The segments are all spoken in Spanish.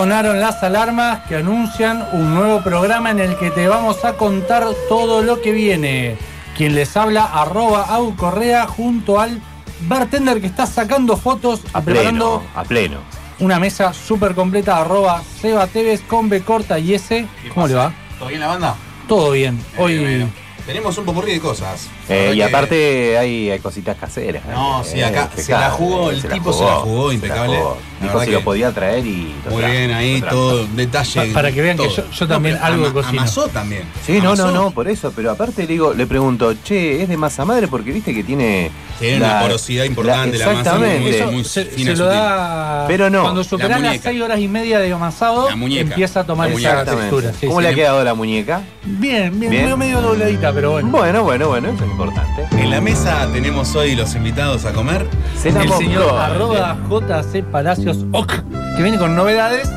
Sonaron las alarmas que anuncian un nuevo programa en el que te vamos a contar todo lo que viene. Quien les habla, arroba Au Correa, junto al bartender que está sacando fotos, A preparando pleno, a pleno. una mesa súper completa, arroba Seba Tevez con B corta y S. ¿Cómo le va? ¿Todo bien la banda? Todo bien. Hoy Bueno, tenemos un popurrí de cosas. Eh, y que- aparte hay, hay cositas caseras. No, Eh, sí, acá se la jugó, el tipo se la jugó, impecable. La Dijo si que- lo podía traer y. lo Muy trajo, bien, ahí lo todo, detalle. Pa- para que vean que yo- yo también algo ama- cocino. Amasó también. Sí, no, no, no, por eso. Pero aparte le digo, le pregunto, che, ¿es de masa madre? Porque viste que tiene. Tiene una porosidad importante la masa, Exactamente. muy- eso muy se, fina, se lo sutil. da. Pero no, Cuando la superas las muñeca. 6 horas y media de amasado, La muñeca. empieza a tomar La esa textura. Sí, ¿Cómo sí. le ha quedado la muñeca? Bien, bien, Bien. medio, medio dobladita, pero bueno. Bueno, bueno, bueno, eso es importante. En la mesa tenemos hoy los invitados a comer. Se la el señor arroba JC OC, que viene con novedades.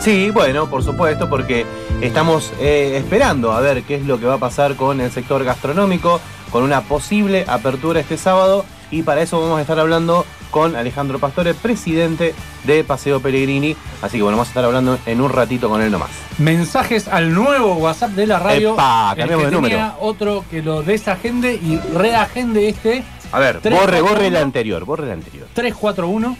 Sí, bueno, por supuesto, porque estamos eh, esperando a ver qué es lo que va a pasar con el sector gastronómico, con una posible apertura este sábado, y para eso vamos a estar hablando con Alejandro Pastore, presidente de Paseo Pellegrini. Así que bueno, vamos a estar hablando en un ratito con él nomás. Mensajes al nuevo WhatsApp de la radio. Epa, el cambiamos que de número. otro que lo desagende y reagende este A ver, borre, borre el uno. anterior, borre el anterior. 341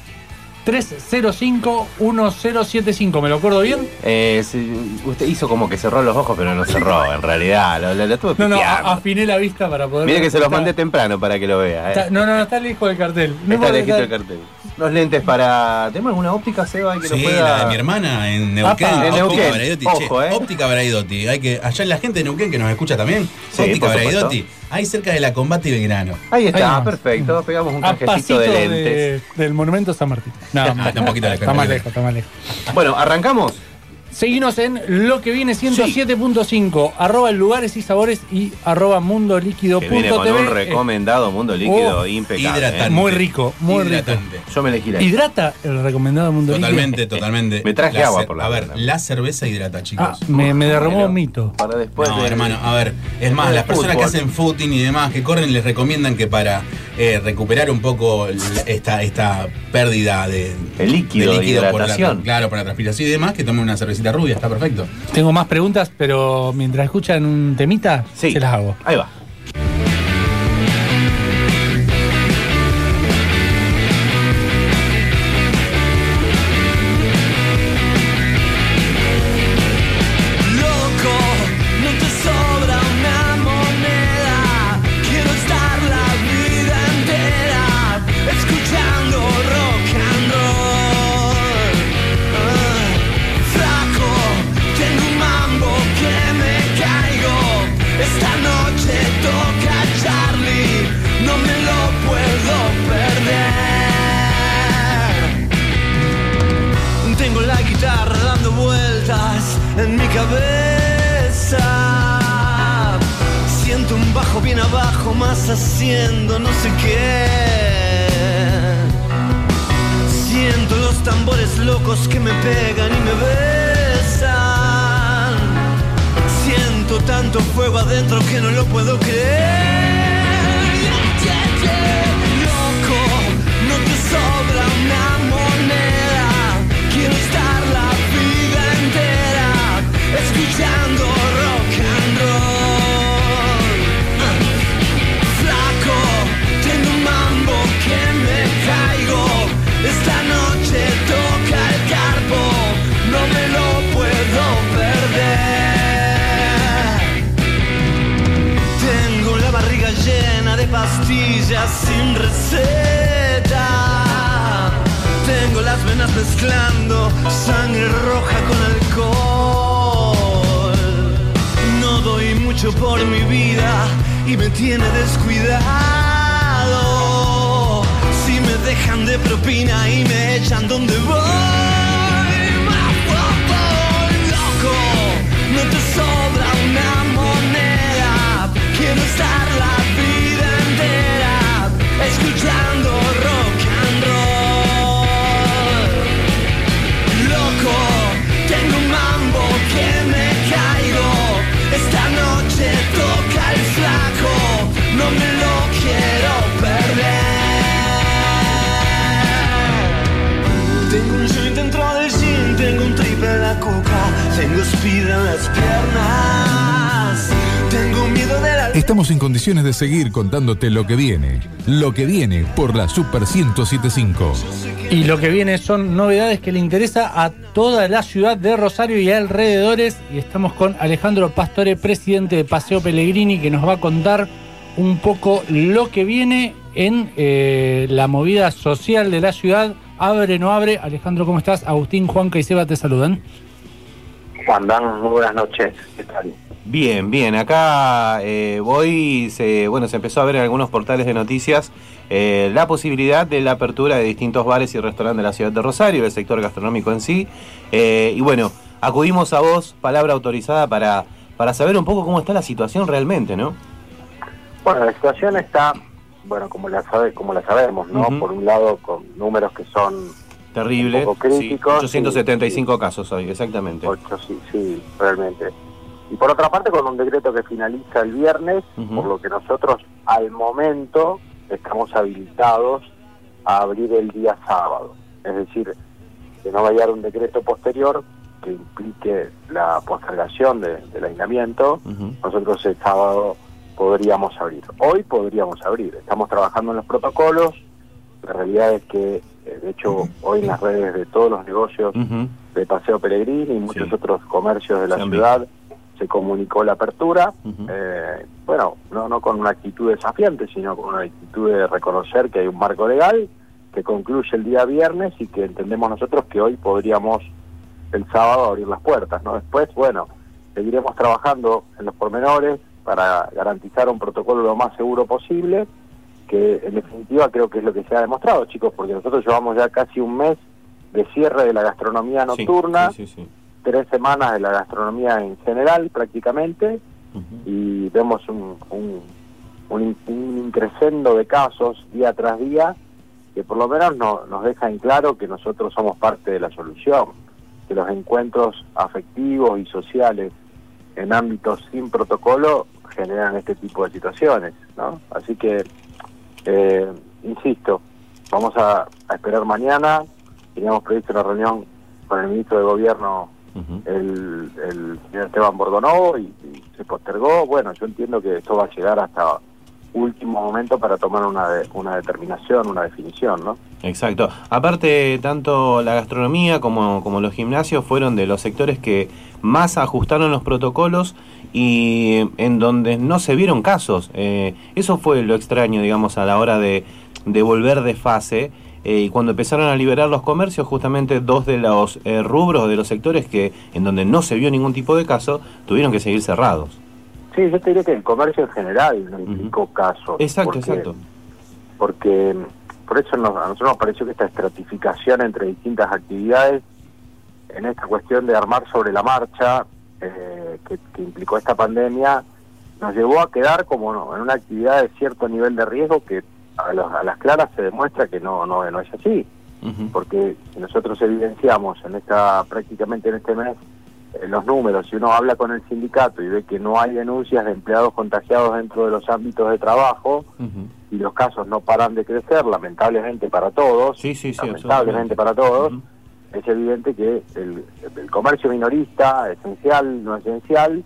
305 1075. ¿Me lo acuerdo bien? Eh, sí, usted hizo como que cerró los ojos, pero no cerró, en realidad. Lo, lo, lo estuve No, no, a- afiné la vista para poder. Mire que se los Está- mandé temprano para que lo vea. eh. está- no, no, no, está lejos del cartel. No Está lejito está- el cartel. Los lentes para. ¿Tenemos alguna óptica, Seba? Que Sí, nos pueda... la de mi hermana en Neuquén. Apa. En Óptica Neuquén. Braidotti, Ojo, che, eh. Óptica Braidotti. Hay que, allá la gente de Neuquén que nos escucha también. Sí, Óptica por supuesto. Ahí cerca de la Combate y Belgrano. Ahí Ahí está, nomás. perfecto. Pegamos un cajecito pasito de de- lentes. del Monumento San Martín. No, Ah, está un poquito lejos, Está más lejos, está más lejos. Bueno, ¿arrancamos? Seguinos en lo que viene 107.5, arroba lugares y sabores y arroba mundo líquido Que viene con un recomendado mundo líquido Oh, impecable. hidratante. ¿eh? Muy rico, muy rico. Hidratante. Yo me elegí la ¿Hidrata el recomendado mundo Totalmente, totalmente. Me traje La agua por la A ver, la cerveza hidrata, chicos. Ah, me, me derramó Bueno, un mito. Para después no, de- hermano, a ver, es más, las personas que hacen footing y demás, que corren, les recomiendan que para eh, recuperar un poco esta, esta pérdida de, El líquido, de por la, hidratación. claro, por la transpiración y demás, que tomen una cervecita rubia, está perfecto. Tengo más preguntas, pero mientras escuchan un temita, Sí. se las hago. Ahí va. De seguir contándote lo que viene. Lo que viene por la Super 1075. Y lo que viene son novedades que le interesa a toda la ciudad de Rosario y alrededores. Y estamos con Alejandro Pastore, presidente de Paseo Pellegrini, que nos va a contar un poco lo que viene en eh, la movida social de la ciudad. Abre, no abre. Alejandro, ¿cómo estás? Agustín, Juanca y Seba te saludan. Juan Dan, muy buenas noches. ¿Qué tal? Bien, bien. Acá eh, voy, se, bueno, se empezó a ver en algunos portales de noticias eh, la posibilidad de la apertura de distintos bares y restaurantes de la ciudad de Rosario, del sector gastronómico en sí. Eh, y bueno, acudimos a vos, palabra autorizada, para, para saber un poco cómo está la situación realmente, ¿no? Bueno, la situación está, bueno, como la sabe, como la sabemos, ¿no? Por un lado, con números que son Terrible. Un poco Sí, críticos, 875 casos hoy, exactamente. ocho, sí, sí, realmente. Y por otra parte, con un decreto que finaliza el viernes, por lo que nosotros al momento estamos habilitados a abrir el día sábado. Es decir, que no vaya a haber un decreto posterior que implique la postergación de- del aislamiento, nosotros el sábado podríamos abrir. Hoy podríamos abrir. Estamos trabajando en los protocolos. La realidad es que, eh, de hecho, hoy en las redes de todos los negocios de Paseo Pellegrini y muchos Sí. otros comercios de la ciudad se comunicó la apertura. Eh, bueno, no, no con una actitud desafiante, sino con una actitud de reconocer que hay un marco legal que concluye el día viernes y que entendemos nosotros que hoy podríamos el sábado abrir las puertas. no Después, bueno, seguiremos trabajando en los pormenores para garantizar un protocolo lo más seguro posible, que en definitiva creo que es lo que se ha demostrado, chicos, porque nosotros llevamos ya casi un mes de cierre de la gastronomía nocturna, Sí, sí, sí. Tres semanas de la gastronomía en general prácticamente, y vemos un, un, un, de casos día tras día que por lo menos no- nos deja en claro que nosotros somos parte de la solución, que los encuentros afectivos y sociales en ámbitos sin protocolo generan este tipo de situaciones, ¿no? Así que, eh, insisto, vamos a, a esperar mañana, teníamos previsto una reunión con el ministro de Gobierno El, el señor Esteban Bordonovo y, y se postergó. Bueno, yo entiendo que esto va a llegar hasta último momento para tomar una, de- una determinación, una definición, ¿no? Exacto. Aparte, tanto la gastronomía como, como los gimnasios fueron de los sectores que más ajustaron los protocolos y en donde no se vieron casos. Eh, eso fue lo extraño, digamos, a la hora de, de volver de fase. Eh, y cuando empezaron a liberar los comercios, justamente dos de los eh, rubros, de los sectores que en donde no se vio ningún tipo de caso, tuvieron que seguir cerrados. Sí, yo te diría que el comercio en general no implicó casos. Exacto, porque- exacto. Porque mm, por eso nos- a nosotros nos pareció que esta estratificación entre distintas actividades, en esta cuestión de armar sobre la marcha, eh, que, que implicó esta pandemia, nos llevó a quedar como no, en una actividad de cierto nivel de riesgo que a, los- a las claras se demuestra que no, no, no es así. Porque si nosotros evidenciamos en esta prácticamente en este mes eh, los números, si uno habla con el sindicato y ve que no hay denuncias de empleados contagiados dentro de los ámbitos de trabajo y los casos no paran de crecer, lamentablemente para todos, Sí, sí, sí, lamentablemente para todos, es evidente que el, el comercio minorista, esencial, no esencial,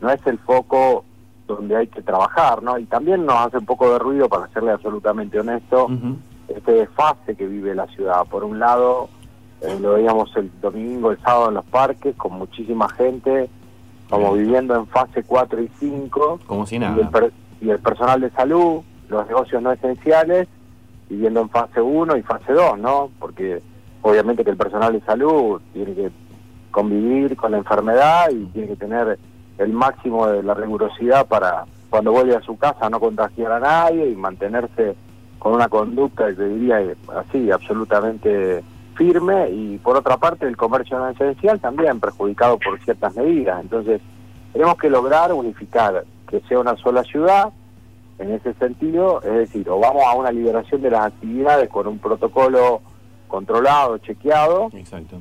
no es el foco donde hay que trabajar, ¿no? Y también nos hace un poco de ruido, para serle absolutamente honesto, Ujú. este desfase que vive la ciudad. Por un lado, eh, lo veíamos el domingo, el sábado en los parques, con muchísima gente, como viviendo en fase 4 y 5, Como si y el, nada. per- y el personal de salud, los negocios no esenciales, viviendo en fase 1 y fase 2, ¿no? Porque obviamente que el personal de salud tiene que convivir con la enfermedad y tiene que tener el máximo de la rigurosidad para cuando vuelve a su casa no contagiar a nadie y mantenerse con una conducta, yo diría así, absolutamente firme y por otra parte el comercio no esencial también perjudicado por ciertas medidas. Entonces tenemos que lograr unificar, que sea una sola ciudad, en ese sentido, es decir, o vamos a una liberación de las actividades con un protocolo controlado, chequeado, Exacto.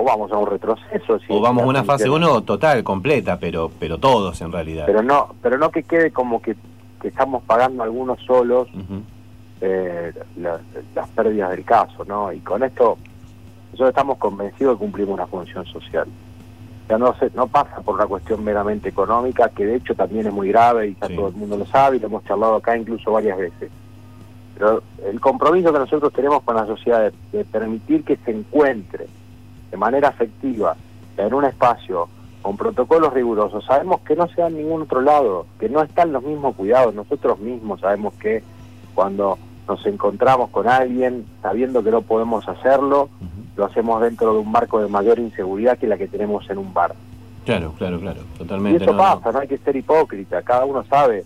O vamos a un retroceso. si O vamos a una fase condiciones- 1 total, completa, pero pero todos en realidad. Pero no, pero no que quede como que, que estamos pagando algunos solos eh, la- las pérdidas del caso, ¿no? Y con esto nosotros estamos convencidos de cumplir una función social. Ya no se, no pasa por una cuestión meramente económica, que de hecho también es muy grave y ya Sí. todo el mundo lo sabe y lo hemos charlado acá incluso varias veces. Pero el compromiso que nosotros tenemos con la sociedad de, de permitir que se encuentre de manera afectiva en un espacio con protocolos rigurosos, sabemos que no se da en ningún otro lado, que no están los mismos cuidados. Nosotros mismos sabemos que cuando nos encontramos con alguien sabiendo que no podemos hacerlo, lo hacemos dentro de un marco de mayor inseguridad que la que tenemos en un bar. Claro, claro, claro, Y totalmente. eso no, no. pasa, no hay que ser hipócrita, cada uno sabe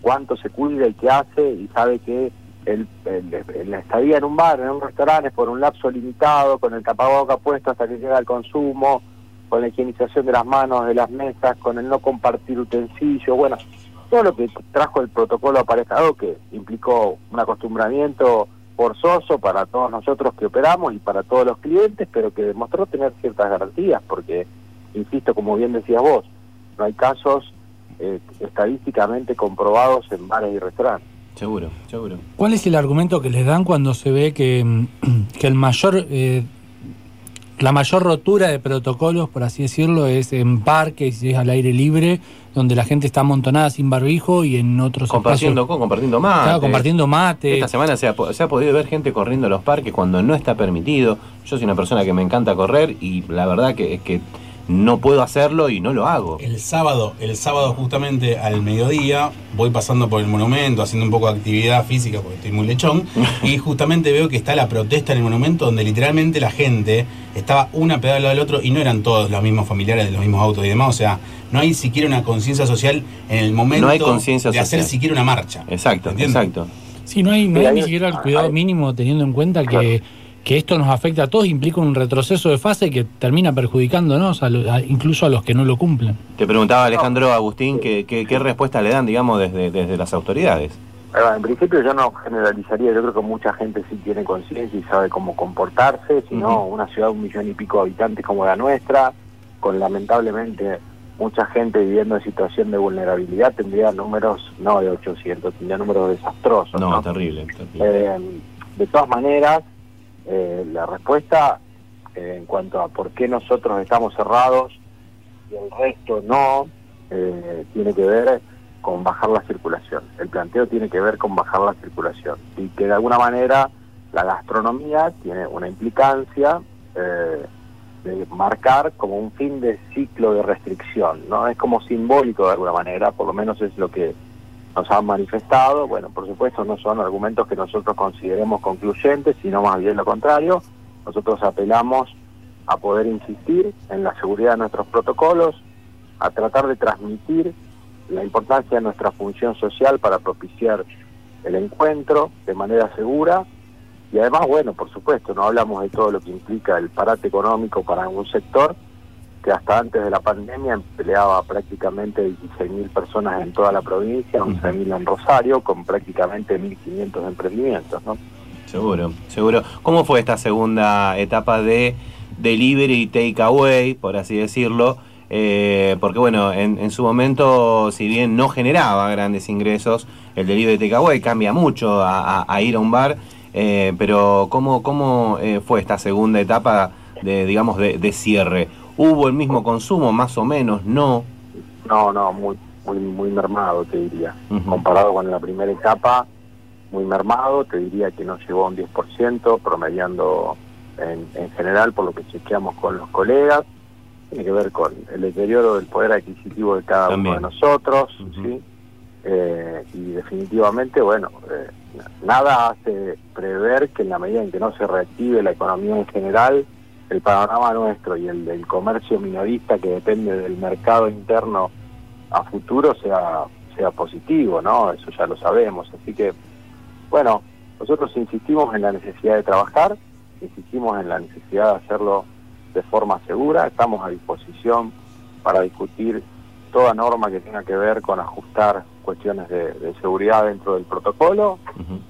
cuánto se cuida y qué hace y sabe que el, el- la estadía en un bar, en un restaurante es por un lapso limitado, con el tapaboca puesto hasta que llega el consumo, con la higienización de las manos, de las mesas, con el no compartir utensilios, bueno, todo lo que trajo el protocolo aparejado que implicó un acostumbramiento forzoso para todos nosotros que operamos y para todos los clientes, pero que demostró tener ciertas garantías, porque, insisto, como bien decías vos, no hay casos eh, estadísticamente comprobados en bares y restaurantes. Seguro, seguro. ¿Cuál es el argumento que les dan cuando se ve que, mm, que el mayor, eh, la mayor rotura de protocolos, por así decirlo, es en parques y es al aire libre, donde la gente está amontonada sin barbijo y en otros Compartiendo, espacios, compartiendo mate. claro, compartiendo mate? Esta semana se ha, se ha podido ver gente corriendo a los parques cuando no está permitido. Yo soy una persona que me encanta correr y la verdad que es que no puedo hacerlo y no lo hago. El sábado, el sábado justamente al mediodía, voy pasando por el monumento, haciendo un poco de actividad física porque estoy muy lechón, y justamente veo que está la protesta en el monumento donde literalmente la gente estaba una pegada al lado del otro y no eran todos los mismos familiares de los mismos autos y demás, o sea, no hay siquiera una conciencia social en el momento No hay conciencia de hacer siquiera una marcha. Exacto, ¿Entiendes? exacto. Sí, no hay, no hay ni siquiera el cuidado mínimo teniendo en cuenta que, Claro. Que esto nos afecta a todos, implica un retroceso de fase que termina perjudicándonos, a lo- a- incluso a los que no lo cumplen. Te preguntaba Alejandro Agustín que, que- qué respuesta le dan, digamos, desde, desde las autoridades. En principio yo no generalizaría, yo creo que mucha gente sí tiene conciencia y sabe cómo comportarse, sino Ujú. una ciudad de un millón y pico de habitantes como la nuestra, con lamentablemente mucha gente viviendo en situación de vulnerabilidad, tendría números no de 800, tendría números desastrosos. No, ¿no? terrible. terrible. Eh, de todas maneras, eh, la respuesta eh, en cuanto a por qué nosotros estamos cerrados y el resto no, eh, tiene que ver con bajar la circulación. El planteo tiene que ver con bajar la circulación y que de alguna manera la gastronomía tiene una implicancia eh, de marcar como un fin de ciclo de restricción, ¿no? Es como simbólico de alguna manera, por lo menos es lo que nos han manifestado. Bueno, por supuesto no son argumentos que nosotros consideremos concluyentes, sino más bien lo contrario. Nosotros apelamos a poder insistir en la seguridad de nuestros protocolos, a tratar de transmitir la importancia de nuestra función social para propiciar el encuentro de manera segura y además, bueno, por supuesto, no hablamos de todo lo que implica el parate económico para un sector que hasta antes de la pandemia empleaba prácticamente 16.000 personas en toda la provincia, 11.000 en Rosario, con prácticamente 1.500 emprendimientos, ¿no? Seguro, seguro. ¿Cómo fue esta segunda etapa de delivery y takeaway, por así decirlo? Eh, porque bueno, en, en su momento, si bien no generaba grandes ingresos, el delivery takeaway cambia mucho a, a- a ir a un bar, eh, pero ¿cómo, cómo eh, fue esta segunda etapa de, digamos, de, de cierre? ¿Hubo el mismo consumo, más o menos? ¿No? No, no, muy, muy, muy mermado, te diría. Comparado con la primera etapa, muy mermado, te diría que no llegó a un 10%, promediando en, en general por lo que chequeamos con los colegas. Tiene que ver con el deterioro del poder adquisitivo de cada También. uno de nosotros. ¿sí? eh, y definitivamente, bueno, eh, nada hace prever que en la medida en que no se reactive la economía en general, el panorama nuestro y el del comercio minorista que depende del mercado interno a futuro sea, sea positivo, ¿no? Eso ya lo sabemos. Así que, bueno, nosotros insistimos en la necesidad de trabajar, insistimos en la necesidad de hacerlo de forma segura, estamos a disposición para discutir toda norma que tenga que ver con ajustar cuestiones de, de seguridad dentro del protocolo,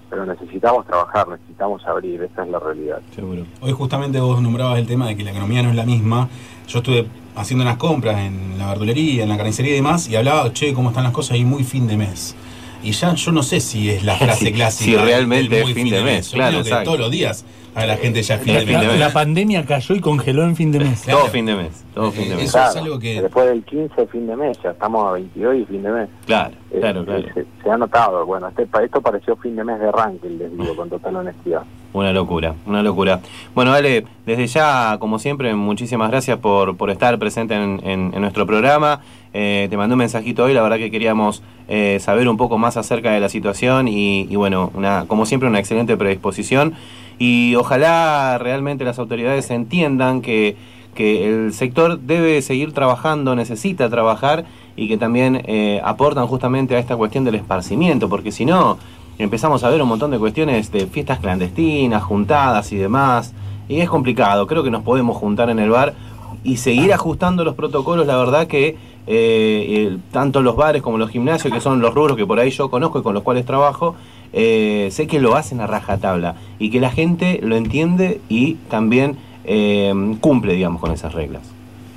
pero necesitamos trabajar, necesitamos abrir, esa es la realidad. Seguro. Hoy justamente vos nombrabas el tema de que la economía no es la misma. Yo estuve haciendo unas compras en la verdulería, en la carnicería y demás, y hablaba, che, cómo están las cosas y muy fin de mes. Y ya yo no sé si es la frase Si- clásica. si realmente es fin de mes, Yo claro, creo que todos los días a la gente ya fin de fin mes. de La, mes. la pandemia cayó y congeló en fin de mes. Claro. Todo fin de mes, todo fin de mes. Eso es algo que- Después del 15 fin de mes, ya estamos a 22 y fin de mes. Claro, Eh, claro, eh, claro. Se, se ha notado, bueno, este, pa- esto pareció fin de mes de arranque, les digo, con total honestidad. Una locura, una locura. Bueno, Ale, desde ya, como siempre, muchísimas gracias por, por estar presente en, en- en nuestro programa. Eh, te mandé un mensajito hoy, la verdad que queríamos eh, saber un poco más acerca de la situación y, y bueno, una, como siempre, una excelente predisposición. Y ojalá realmente las autoridades entiendan que, que el sector debe seguir trabajando, necesita trabajar y que también eh, aportan justamente a esta cuestión del esparcimiento, porque si no, empezamos a ver un montón de cuestiones de fiestas clandestinas, juntadas y demás, y es complicado, creo que nos podemos juntar en el bar y seguir ajustando los protocolos, la verdad que eh, tanto los bares como los gimnasios, que son los rubros que por ahí yo conozco y con los cuales trabajo, eh, sé que lo hacen a rajatabla y que la gente lo entiende y también eh, cumple, digamos, con esas reglas.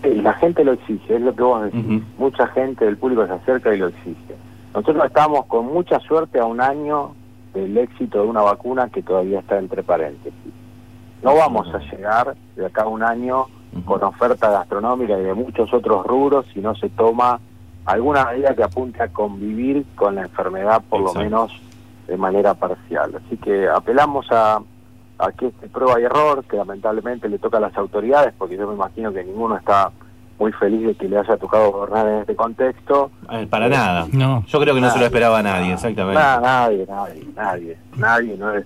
La gente lo exige, es lo que vos decís. Mucha gente del público se acerca y lo exige. Nosotros estamos con mucha suerte a un año del éxito de una vacuna que todavía está entre paréntesis. No vamos a llegar de acá a un año con oferta gastronómica y de muchos otros rubros si no se toma alguna medida que apunte a convivir con la enfermedad, por Exacto. lo menos de manera parcial. Así que apelamos a, a que este prueba y error, que lamentablemente le toca a las autoridades, porque yo me imagino que ninguno está muy feliz de que le haya tocado gobernar en este contexto. Eh, Para nada. No. Yo creo que no se lo esperaba a nadie, exactamente. Nada, nadie, nadie, nadie, nadie, no es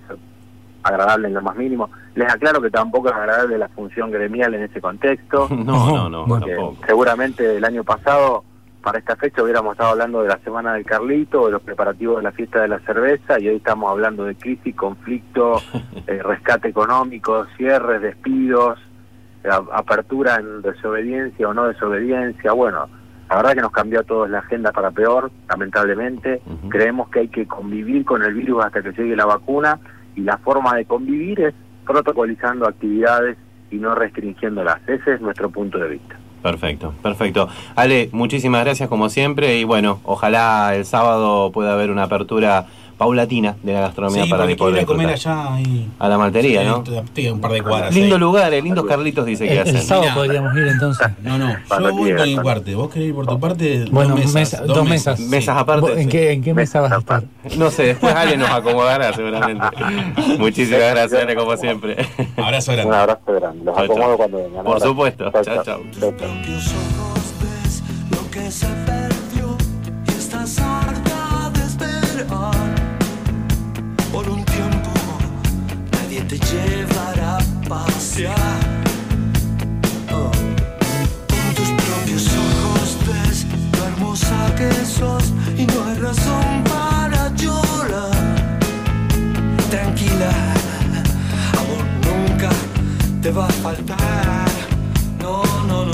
agradable en lo más mínimo. Les aclaro que tampoco es agradable la función gremial en ese contexto. No, no, no, tampoco. seguramente el año pasado, para esta fecha, hubiéramos estado hablando de la Semana del Carlito, de los preparativos de la fiesta de la cerveza, y hoy estamos hablando de crisis, conflicto, eh, rescate económico, cierres, despidos, eh, apertura en desobediencia o no desobediencia. Bueno, la verdad que nos cambió a todos la agenda para peor, lamentablemente. Creemos que hay que convivir con el virus hasta que llegue la vacuna, y la forma de convivir es protocolizando actividades y no restringiéndolas. Ese es nuestro punto de vista. Perfecto, perfecto. Ale, muchísimas gracias como siempre y bueno, ojalá el sábado pueda haber una apertura paulatina de la gastronomía Sí, para que a comer allá y... A la maltería, Sí, ¿no? a un par de cuadras. Lindo ahí. lugar, eh, lindos Carlitos dice que El, el hacen. sábado podríamos ir entonces. No, no, yo voy por mi parte. Vos querés ir por tu parte. Bueno, dos mesas. mesa- dos mesas. sí. Mesas aparte. ¿Vos ¿En sí. qué, en qué mesa vas a estar? No sé, después Ale nos acomodará seguramente. Muchísimas gracias, Ale, como siempre. Abrazo Un grande. abrazo grande. Los acomodo cuando vengan. Por supuesto. Chao, chao. Chao, chao. propios ojos ves lo que se perdió y estás harta de esperar. Con tus propios ojos ves lo hermosa que sos y no hay razón para llorar. Tranquila, amor nunca te va a faltar. No, no, no.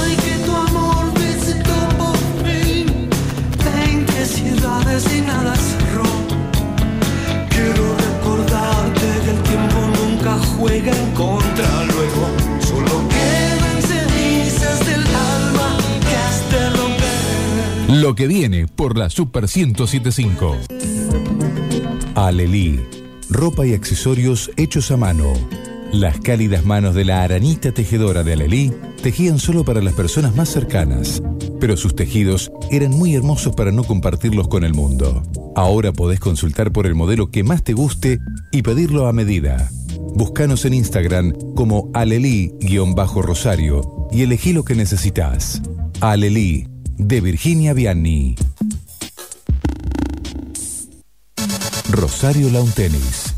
Ay, que tu amor visitó por fin veinte ciudades y nada juega en contra. Luego solo quedan cenizas del alma que has de romper. Lo que viene por la Super 1075. Alelí. Ropa y accesorios hechos a mano. Las cálidas manos de la aranita tejedora de Alelí tejían solo para las personas más cercanas, pero sus tejidos eran muy hermosos para no compartirlos con el mundo. Ahora podés consultar por el modelo que más te guste y pedirlo a medida. Búscanos en Instagram como alelí-rosario y elegí lo que necesitas. Alelí, de Virginia Vianney. Rosario Lawn Tennis.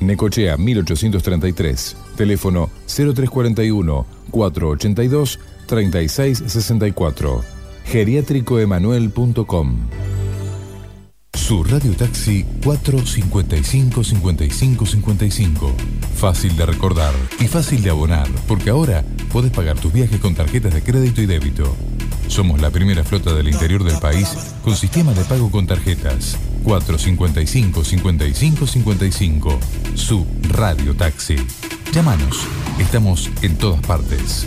Necochea 1833. Teléfono 0341 482 3664. Geriátricoemanuel.com. Su radio taxi 455 55 55. Fácil de recordar y fácil de abonar, porque ahora podés pagar tus viajes con tarjetas de crédito y débito. Somos la primera flota del interior del país con sistema de pago con tarjetas. 455 55 55. Su radio taxi. Llámanos. Estamos en todas partes.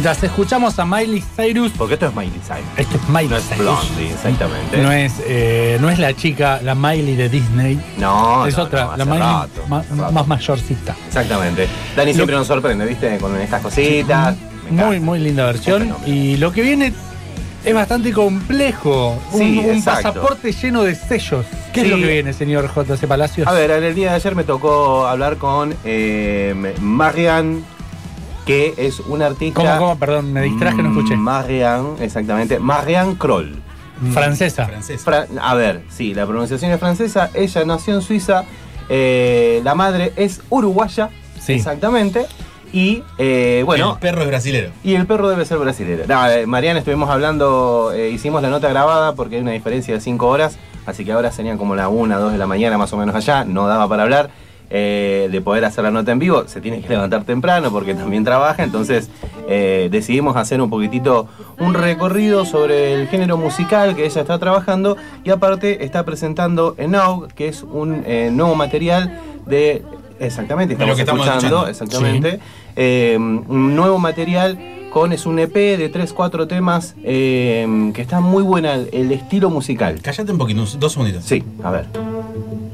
Mientras escuchamos a Miley Cyrus, Porque esto es Miley Cyrus. esto es Miley No es. Blondie, exactamente. No es, eh, no es la chica, la Miley de Disney. No, es no, otra, no, la Miley rato, ma- hace rato. más mayorcita. Exactamente. Dani siempre nos sorprende, ¿viste? Con estas cositas. Muy, muy linda versión. Y lo que viene es bastante complejo. Un, Sí, un exacto. pasaporte lleno de sellos. ¿Qué es lo que viene, señor J.C. Palacios? A ver, el día de ayer me tocó hablar con eh, Marianne, que es una artista. ¿Cómo, cómo? Perdón, me distraje, no escuché. Marianne, exactamente. Marianne Kroll. Francesa. Francés. Fra- a ver, sí, la pronunciación es francesa. Ella nació en Suiza. eh, la madre es uruguaya. Sí. Exactamente. Y eh, bueno. el perro es brasilero. Y el perro debe ser brasileño. No, eh, Mariana, estuvimos hablando, eh, hicimos la nota grabada porque hay una diferencia de 5 horas, así que ahora serían como la 1, 2 de la mañana más o menos allá, no daba para hablar eh, de poder hacer la nota en vivo, se tiene que levantar temprano porque también trabaja, entonces eh, decidimos hacer un poquitito un recorrido sobre el género musical que ella está trabajando y aparte está presentando Now, que es un eh, nuevo material de... Exactamente, estamos, que estamos escuchando, escuchando. exactamente. Eh, un nuevo material con es un EP de 3-4 temas eh, que está muy buena el, el estilo musical. Cállate un poquito, dos segunditos. Sí, a ver.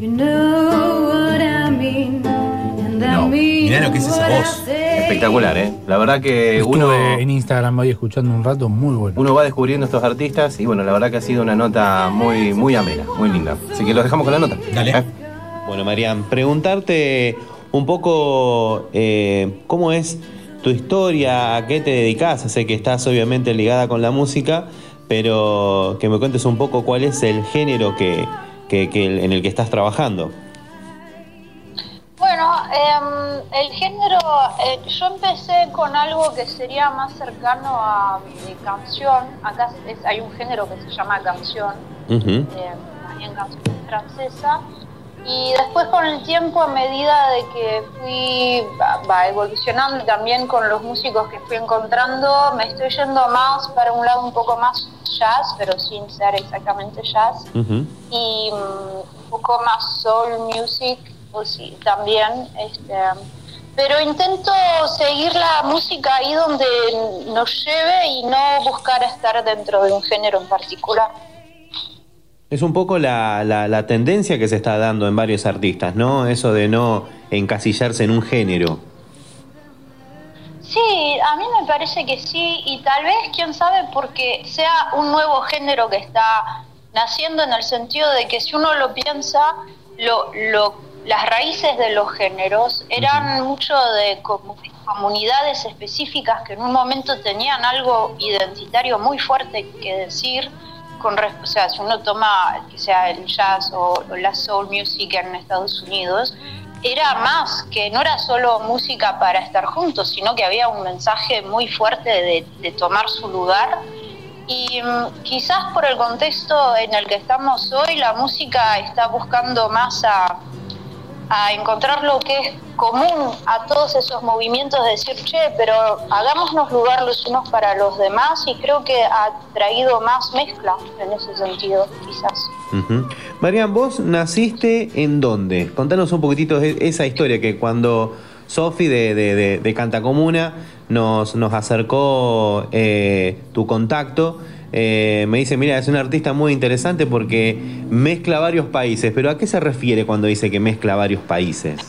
You know No, mirá lo que es esa voz. Espectacular, ¿eh? La verdad que uno, en Instagram hoy escuchando un rato muy bueno. uno va descubriendo estos artistas y bueno, la verdad que ha sido una nota muy, muy amena, muy linda. Así que lo dejamos con la nota. Dale. ¿Eh? Bueno, Marian, preguntarte un poco eh, cómo es tu historia, a qué te dedicas. Sé que estás obviamente ligada con la música, pero que me cuentes un poco cuál es el género que, que- que- en el que estás trabajando. Bueno, em, el género, eh, yo empecé con algo que sería más cercano a mi canción. Acá es- hay un género que se llama canción, Ujú. eh, más bien canción francesa. Y después con el tiempo, a medida de que fui va, va evolucionando y también con los músicos que fui encontrando, me estoy yendo más para un lado un poco más jazz, pero sin ser exactamente jazz. Y mm, un poco más soul music, pues sí, también. Este, pero intento seguir la música ahí donde nos lleve y no buscar estar dentro de un género en particular. Es un poco la, la- la tendencia que se está dando en varios artistas, ¿no? Eso de no encasillarse en un género. Sí, a mí me parece que sí, y tal vez, quién sabe, porque sea un nuevo género que está naciendo en el sentido de que si uno lo piensa, lo, lo, las raíces de los géneros eran mucho de comu- comunidades específicas que en un momento tenían algo identitario muy fuerte que decir, con, o sea, si uno toma que sea el jazz o, o la soul music en Estados Unidos, era más, que no era solo música para estar juntos, sino que había un mensaje muy fuerte de, de tomar su lugar. Y mm, quizás por el contexto en el que estamos hoy, la música está buscando más a, a encontrar lo que es común a todos esos movimientos, de decir, che, pero hagámonos lugar los unos para los demás y creo que ha traído más mezcla en ese sentido, quizás. Ujú. Marian, vos naciste en dónde? Contanos un poquitito de esa historia que cuando Sofi de, de, de- de Cantacomuna nos, nos acercó eh, tu contacto, eh, me dice, mira, es un artista muy interesante porque mezcla varios países, pero ¿a qué se refiere cuando dice que mezcla varios países?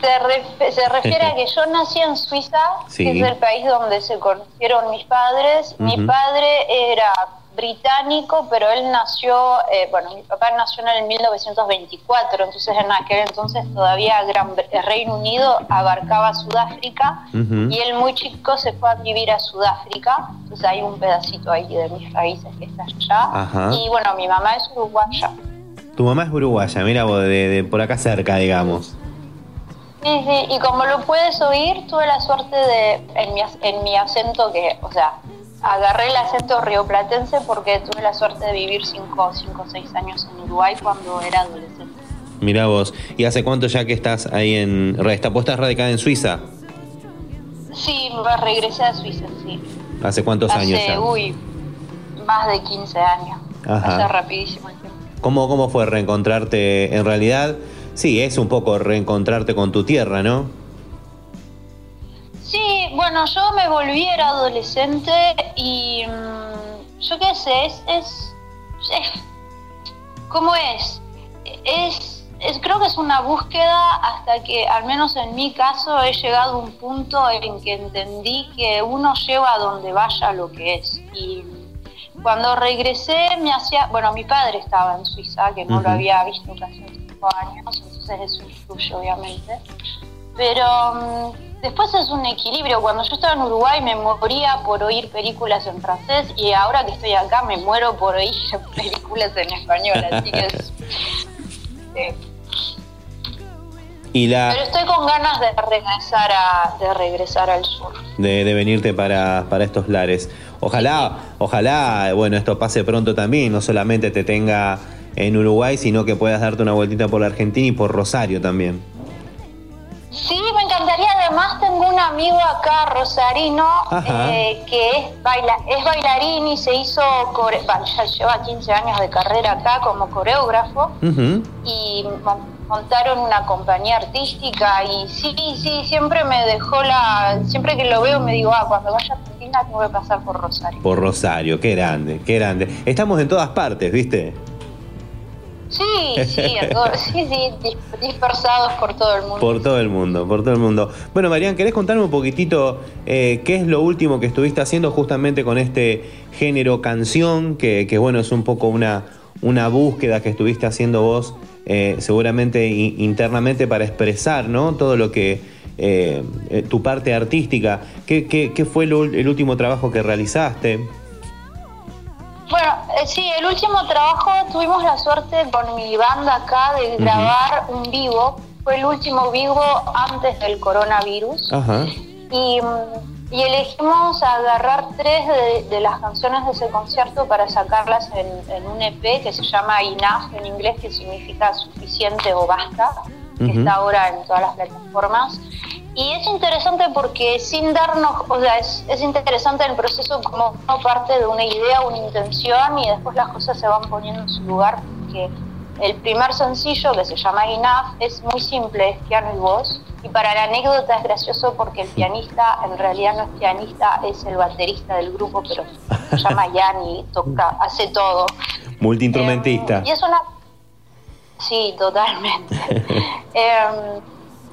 Se, ref- se refiere a que yo nací en Suiza, Sí. que es el país donde se conocieron mis padres. Mi padre era británico, pero él nació, eh, bueno, mi papá nació en el 1924, entonces en aquel entonces todavía Gran el Reino Unido abarcaba Sudáfrica y él muy chico se fue a vivir a Sudáfrica, entonces hay un pedacito ahí de mis raíces que está allá. Ajá. Y bueno, mi mamá es uruguaya. Tu mamá es uruguaya, mira vos, de, de por acá cerca, digamos. Sí, sí, y como lo puedes oír, tuve la suerte de, en mi, en mi acento, que, o sea, agarré el acento rioplatense porque tuve la suerte de vivir 5 o 6 años en Uruguay cuando era adolescente. Mira vos, ¿y hace cuánto ya que estás ahí en... Está radicada en Suiza? Sí, me regresé a Suiza, sí. ¿Hace cuántos años Hace, ya? uy, más de 15 años. Ajá. Hace rapidísimo el tiempo. ¿Cómo, ¿Cómo fue reencontrarte? En realidad, sí, es un poco reencontrarte con tu tierra, ¿no? Sí, bueno, yo me volví, era adolescente y mm, yo qué sé, es, es, es- ¿cómo es? Es, es, creo que es una búsqueda hasta que, al menos en mi caso, he llegado a un punto en que entendí que uno lleva a donde vaya lo que es. Y cuando regresé me hacía, bueno, mi padre estaba en Suiza, que no lo había visto casi cinco años, entonces eso influye obviamente. Pero mm, después es un equilibrio. Cuando yo estaba en Uruguay me moría por oír películas en francés y ahora que estoy acá me muero por oír películas en español. Así que es, eh, Y la pero estoy con ganas de regresar a de regresar al sur. de, de venirte para, para estos lares. Ojalá, ojalá, bueno, esto pase pronto también, no solamente te tenga en Uruguay, sino que puedas darte una vueltita por la Argentina y por Rosario también. Sí, me encantaría. Además, tengo un amigo acá, Rosarino, eh, que es, baila, es bailarín y se hizo, core- va, ya lleva 15 años de carrera acá como coreógrafo Ujú. y mon- montaron una compañía artística y sí, sí, siempre me dejó la, siempre que lo veo me digo, ah, cuando vaya a Argentina tengo que pasar por Rosario. Por Rosario, qué grande, qué grande. Estamos en todas partes, ¿viste? Sí, sí, todo- sí, sí, dis- dispersados por todo el mundo. Por todo el mundo, por todo el mundo. Bueno, Marian, ¿querés contarme un poquitito eh, qué es lo último que estuviste haciendo justamente con este género canción? Que, que, bueno, es un poco una, una búsqueda que estuviste haciendo vos, eh, seguramente internamente para expresar, ¿no? Todo lo que. eh, eh, tu parte artística. ¿Qué, qué- qué fue lo el último trabajo que realizaste? Bueno, eh, sí, el último trabajo tuvimos la suerte con mi banda acá de grabar un vivo. Fue el último vivo antes del coronavirus. Ajá. Y mm, y elegimos agarrar tres de, de las canciones de ese concierto para sacarlas en, en un EP que se llama Enough en inglés, que significa suficiente o basta, que está ahora en todas las plataformas. Y es interesante porque sin darnos, o sea, es, es interesante el proceso como parte de una idea, una intención y después las cosas se van poniendo en su lugar porque el primer sencillo que se llama Enough es muy simple, es piano y voz. Y para la anécdota es gracioso porque el pianista en realidad no es pianista, es el baterista del grupo, pero se llama Yanni, toca, hace todo. Multiinstrumentista. Y es una... Sí, totalmente. Em,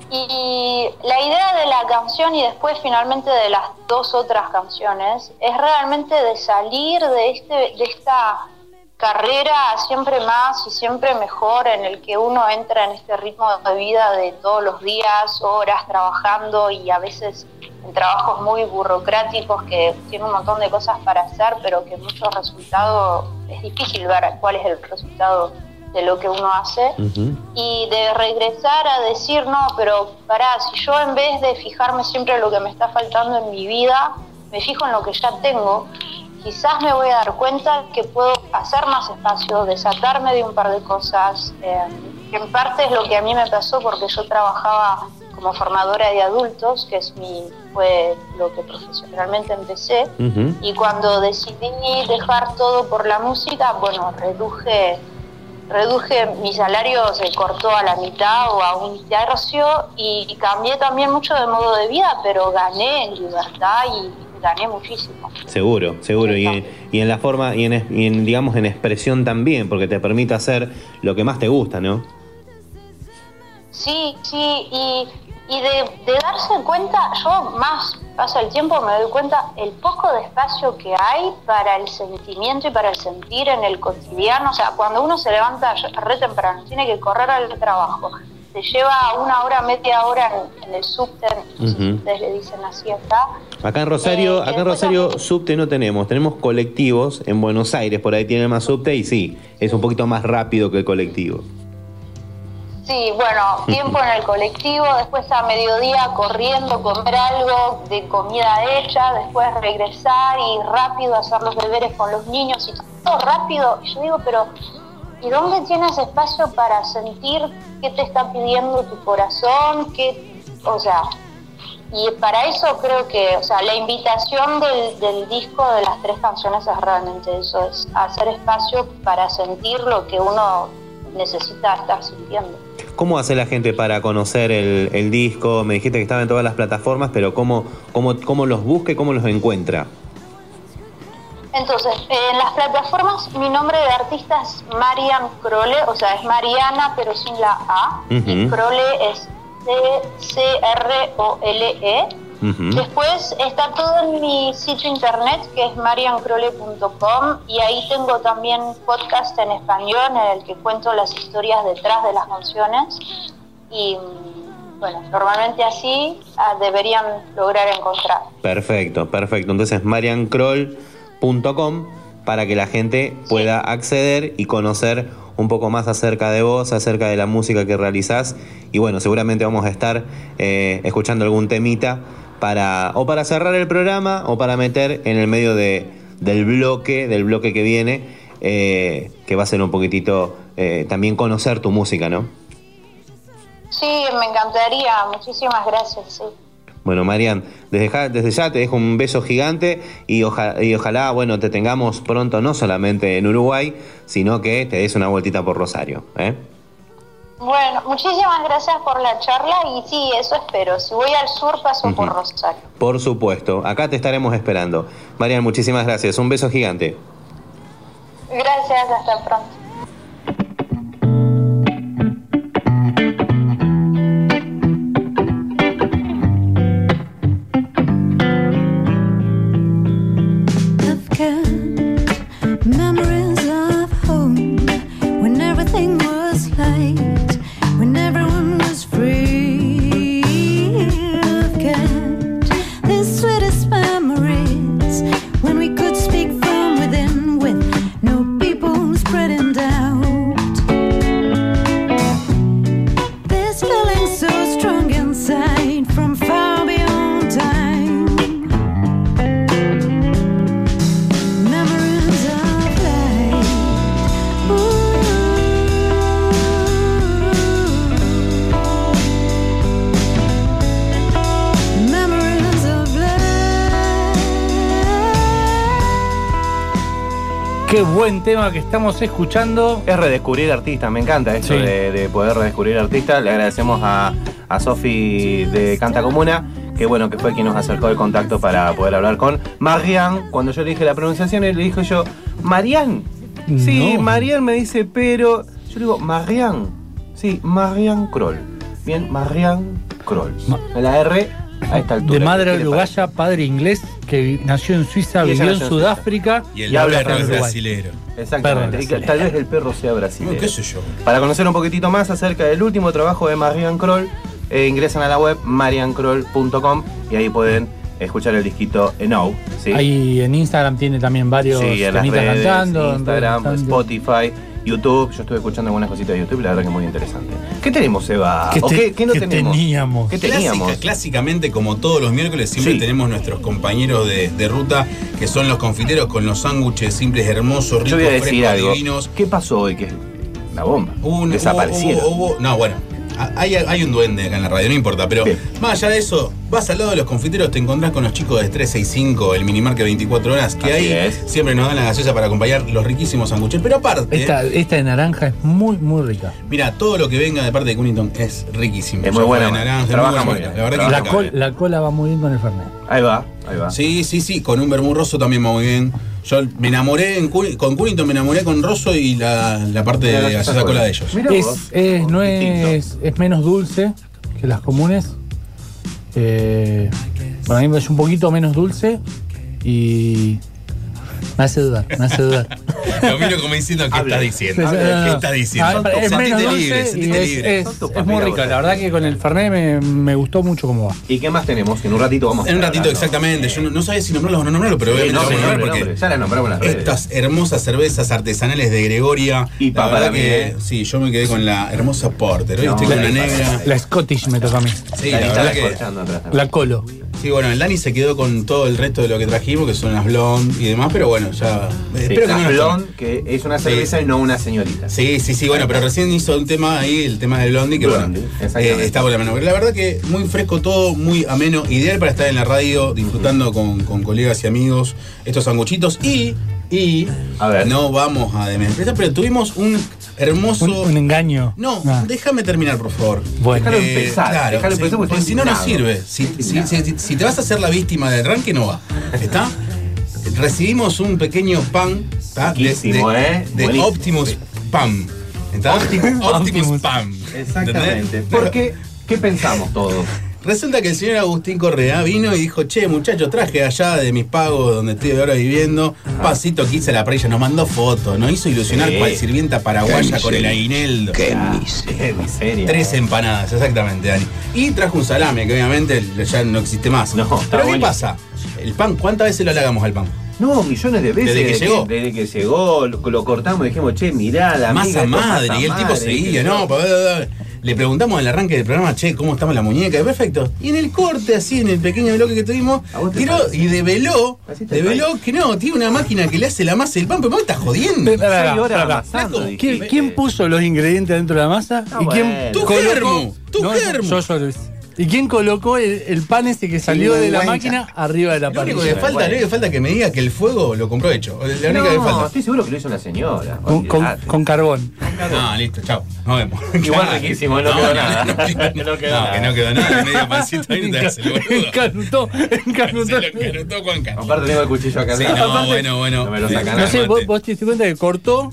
y la idea de la canción y después finalmente de las dos otras canciones es realmente de salir de, este, de esta carrera siempre más y siempre mejor en el que uno entra en este ritmo de vida de todos los días, horas trabajando y a veces en trabajos muy burocráticos que tienen un montón de cosas para hacer, pero que muchos resultados, es difícil ver cuál es el resultado de lo que uno hace y de regresar a decir, no, pero pará, si yo en vez de fijarme siempre en lo que me está faltando en mi vida, me fijo en lo que ya tengo, quizás me voy a dar cuenta que puedo hacer más espacio, desatarme de un par de cosas, eh, que en parte es lo que a mí me pasó porque yo trabajaba como formadora de adultos, que es mi, fue lo que profesionalmente empecé, y cuando decidí dejar todo por la música, bueno, reduje reduje mi salario, se cortó a la mitad o a un tercio y cambié también mucho de modo de vida, pero gané en libertad y gané muchísimo. Seguro, seguro. Y en, y en la forma, y en, y en, digamos, en expresión también, porque te permite hacer lo que más te gusta, ¿no? Sí, sí, y, y de, de darse cuenta, yo más pasa el tiempo, me doy cuenta el poco de espacio que hay para el sentimiento y para el sentir en el cotidiano. O sea, cuando uno se levanta re temprano, tiene que correr al trabajo, se lleva una hora, media hora en, en el subte, si Ujú. ustedes le dicen así acá. Acá en Rosario, acá en Rosario subte no tenemos, tenemos colectivos en Buenos Aires, por ahí tienen más subte y sí, es un poquito más rápido que el colectivo. Sí, bueno, tiempo en el colectivo, después a mediodía corriendo, comer algo de comida hecha, después regresar y rápido hacer los deberes con los niños y todo rápido. Y yo digo, pero ¿y dónde tienes espacio para sentir qué te está pidiendo tu corazón? ¿Qué, o sea, y para eso creo que, o sea, la invitación del, del disco de las tres canciones es realmente eso, es hacer espacio para sentir lo que uno necesita estar sintiendo. ¿Cómo hace la gente para conocer el, el disco? Me dijiste que estaba en todas las plataformas, pero ¿cómo, cómo, cómo los busca y cómo los encuentra? Entonces, en las plataformas mi nombre de artista es Marian Crole, o sea, es Mariana pero sin la A. Y Ujú. Crole es Después está todo en mi sitio internet que es mariancrole.com y ahí tengo también podcast en español en el que cuento las historias detrás de las canciones y mm, bueno, normalmente así ah, deberían lograr encontrar. Perfecto, perfecto. Entonces mariancroll.com para que la gente pueda acceder y conocer un poco más acerca de vos, acerca de la música que realizás. Y bueno, seguramente vamos a estar eh, escuchando algún temita para o para cerrar el programa o para meter en el medio de, del bloque, del bloque que viene, eh, que va a ser un poquitito eh, también conocer tu música, ¿no? Sí, me encantaría, muchísimas gracias. Sí. Bueno, Marian, desde, ya te dejo un beso gigante y, oja- y ojalá, bueno, te tengamos pronto no solamente en Uruguay, sino que te des una vueltita por Rosario. ¿eh? Bueno, muchísimas gracias por la charla y sí, eso espero. Si voy al sur paso por Rosario. Por supuesto, acá te estaremos esperando. Marian, muchísimas gracias. Un beso gigante. Gracias, hasta pronto. Tema que estamos escuchando. Es redescubrir artistas, me encanta esto Sí. de, de poder redescubrir artistas. Le agradecemos a, a Sofi de Canta Comuna, que bueno, que fue quien nos acercó el contacto para poder hablar con Marianne. Cuando yo le dije la pronunciación, él le dijo yo, Marianne. Sí, No. Marianne me dice, pero. Yo le digo, Marianne. Sí, Marianne Kroll. Bien, Marianne Kroll. La R a esta altura. De madre ¿Qué le uruguaya, padre inglés, que nació en Suiza, Y vivió en en Sudáfrica. Y el Y habla perro es Uruguay. brasilero. Exactamente. Perro Y que tal vez el perro sea brasileño. ¿Qué sé yo? Para conocer un poquitito más acerca del último trabajo de Marianne Kroll, eh, ingresan a la web mariancroll.com y ahí pueden escuchar el disquito Enough. ¿sí? Ahí en Instagram tiene también varios Sí, en las redes, cantando. en Instagram, redes Spotify, YouTube. Yo estuve escuchando algunas cositas de YouTube, la verdad que es muy interesante. ¿Qué tenemos, Eva? ¿Qué ¿O te- qué, qué no qué tenemos? teníamos? ¿Qué teníamos? Clásica- clásicamente, como todos los miércoles, siempre Sí. tenemos nuestros compañeros de, de ruta, que son los confiteros con los sándwiches simples, hermosos, ricos, Yo voy a decir frescos, algo. divinos. ¿Qué pasó hoy? Que una bomba. Un- Desaparecieron. hubo- hubo- no, bueno, hay, hay un duende acá en la radio, no importa, pero Bien. más allá de eso, vas al lado de los confiteros, te encontrás con los chicos de 365, el minimarket 24 horas, que Así ahí es. siempre nos dan la gaseosa para acompañar los riquísimos sándwiches. Pero aparte, Esta, esta de naranja es muy, muy rica. mira, todo lo que venga de parte de Cunnington es riquísimo. Es muy buena, fue de naranja, trabaja muy muy buena, bien. La verdad que La, impecable. col- la cola va muy bien con el Fernet. Ahí va, ahí va. Sí, sí, sí, con un vermú rosso también va muy bien. Yo me enamoré, en con Cunnington me enamoré con Rosso y la, la parte de gaseosa cola de ellos. Es, no es, es menos dulce que las comunes. Eh, para mí es un poquito menos dulce y me hace dudar, me hace dudar. Lo miro como diciendo, ¿qué Habla. estás diciendo? ¿Qué estás diciendo? Ah, es menos dulce libre, y sentite es, libre. es- es muy rico. La verdad que con el Fernet me, me gustó mucho cómo va. ¿Y qué más tenemos? En un ratito vamos a En un ratito, hablando. exactamente. Yo no, no sabía si nombrarlos o no nombrarlos, pero Sí, obviamente nombre, lo voy a nombrar porque nombre. Ya las nombramos las redes. estas hermosas cervezas artesanales de Gregoria. Y la para mí, que ¿eh? sí, yo me quedé con la hermosa Porter. Hoy No, estoy con la- una negra. La Scottish me toca a mí. Sí, la está verdad que. La Colo. Sí, bueno, el Dani se quedó con todo el resto de lo que trajimos, que son las blonde y demás, pero bueno, ya. Sí, espero que no nos que es una cerveza Sí. y no una señorita. Sí, sí, sí, bueno, pero recién hizo un tema ahí, el tema del Blondie, que Blondie, bueno, eh, está por la mano. Pero la verdad que muy fresco todo, muy ameno, ideal para estar en la radio disfrutando con, con colegas y amigos estos sanguchitos. Y, y A ver. no vamos a demenciar, pero tuvimos un hermoso... Un, un engaño. no, Ah. déjame terminar, por favor. Bueno. Déjalo empezar, Claro, déjalo sí, empezar porque si no, no sirve. Si, si- indignado. si- si te vas a hacer la víctima del ranking, no va. ¿Está? Recibimos un pequeño pan de, de- ¿eh? de. Optimus Pam. ¿Está? Optimus, Optimus. Pam. Exactamente. ¿Entendés? Porque, ¿qué pensamos todos? Resulta que el señor Agustín Correa vino y dijo, che, muchachos, traje allá de mis pagos donde estoy ahora viviendo, pasito que hice a la parrilla, nos mandó fotos, nos hizo ilusionar Sí. cual sirvienta paraguaya con el aguinaldo. Qué miseria. Tres empanadas, exactamente, Dani. Y trajo un salame, que obviamente ya no existe más. No, Pero ¿qué pasa? El pan, ¿cuántas veces lo halagamos al pan? No, millones de veces. Desde que llegó. Desde que llegó, lo, lo cortamos y dijimos, che, mirá, la amiga, Masa es madre, masa y el tipo seguía, ¿no? Le preguntamos el arranque del programa, che, ¿cómo estamos la muñeca? Perfecto. Y en el corte, así, en el pequeño bloque que tuvimos, ¿A vos te tiró parece? y develó, develó que no, tiene una máquina que le hace la masa del pan, pero vos estás jodiendo. ¿Quién, puso los ingredientes dentro de la masa? Ah, ¿Y quién bueno. Tu colocó- germo, tu No, germo. ¿Y quién colocó el, el pan ese que salió de la máquina arriba de la Lo único parrilla? que falta, lo único que falta es que me diga que el fuego lo compró hecho. La única No, que falta. estoy seguro que lo hizo una señora. Con, con- olvidate. con carbón. No, listo, chao. Nos vemos. Igual riquísimo, no quedó nada. No, No quedó no, que no quedó nada. Medio pancito ahí no te hagas el boludo. Encanutó, encanutó. Se lo canutó Juan Carlos. Aparte tengo el cuchillo acá. Sí, no, Aparte, bueno, bueno. No me lo sacan. No sé, vos, vos te diste cuenta que cortó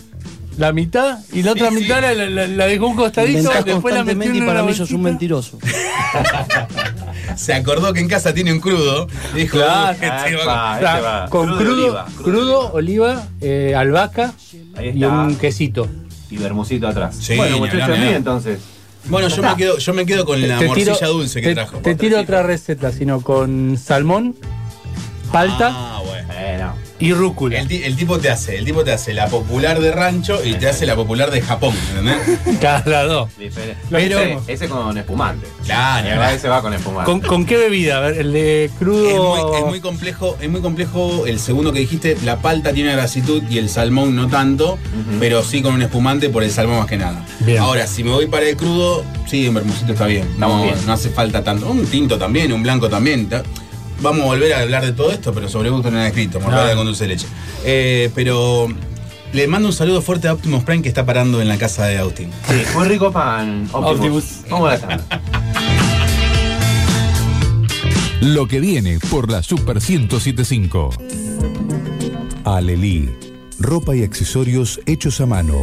la mitad y la otra Sí, sí. mitad la, la- la dejó un costadito, después la metió en y para mí sos un bolsita. mentiroso. Se acordó que en casa tiene un crudo. Dijo, Claro. "Uh, este va- Epa, O ahí sea, te va. con Crudo crudo, oliva, crudo oliva, eh, albahaca y un quesito. Y bermucito atrás. Sí, bueno, muchachos, hablar. entonces. Bueno, yo me, quedo, yo me quedo con la Te morcilla tiro- dulce que te, trajo. Te tiro otra receta, sino con salmón, palta Ah, bueno. Y rúcula. El, ti- el tipo te hace, el tipo te hace la popular de rancho y te hace la popular de Japón, ¿entendés? Cada dos. Diferente. Lo Pero ese con espumante. Claro, La verdad, ese va con espumante. ¿Con, con qué bebida? A ver, el de crudo. Es muy, es muy complejo, es muy complejo el segundo que dijiste, la palta tiene grasitud y el salmón no tanto, pero sí con un espumante por el salmón más que nada. Bien. Ahora, si me voy para el crudo, sí, un vermucito está bien. Estamos no, bien. no hace falta tanto. Un tinto también, un blanco también. ta- Vamos a volver a hablar de todo esto, pero sobre gusto no han escrito, mortadela No. con dulce de leche. Eh, pero Le mando un saludo fuerte a Optimus Prime que está parando en la casa de Austin. Sí, muy rico pan. Optimus. Optimus. Vamos a la. Lo que viene por la Super 1075. Alelí. Ropa y accesorios hechos a mano.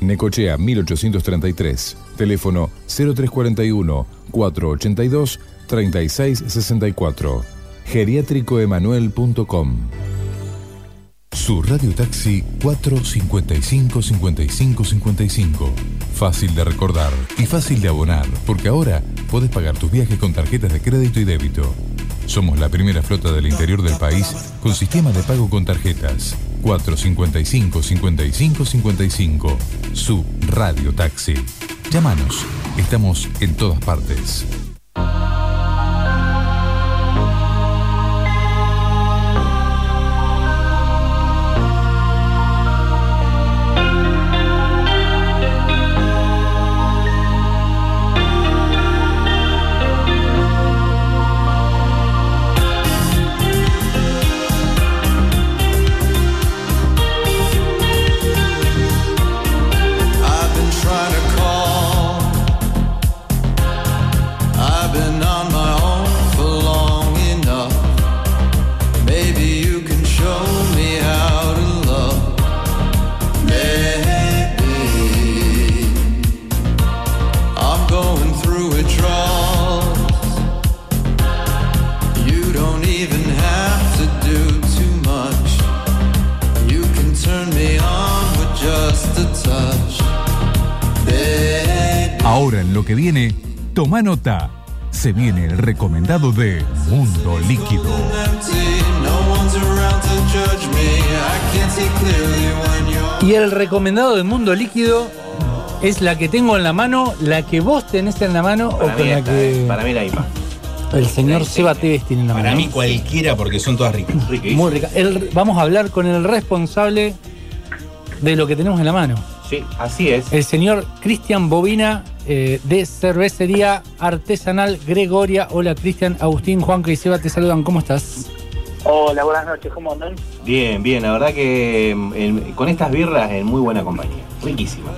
Necochea 1833. Teléfono 0341 482 3664. Geriátricoemanuel.com. Su radio taxi 455 55 55. Fácil de recordar y fácil de abonar, porque ahora podés pagar tus viajes con tarjetas de crédito y débito. Somos la primera flota del interior del país con sistema de pago con tarjetas. 455 55 55. Su radio taxi. Llámanos. Estamos en todas partes. Que viene, toma nota. Se viene el recomendado de Mundo Líquido. Y el recomendado del mundo líquido es la que tengo en la mano, la que vos tenés en la mano o Para con mí, la esta, que eh, para mí la IPA. el señor Seba Tevez tiene en la mano. Para mí cualquiera porque son todas ricas. Muy rica. El- vamos a hablar con el responsable de lo que tenemos en la mano. Sí, así es. El señor Cristian Bobina eh, de Cervecería Artesanal Gregoria. Hola Cristian, Agustín, Juanca y Seba te saludan. ¿Cómo estás? Hola, buenas noches, ¿cómo andan? Bien, bien, la verdad que mm, en- con estas birras en muy buena compañía. Riquísima.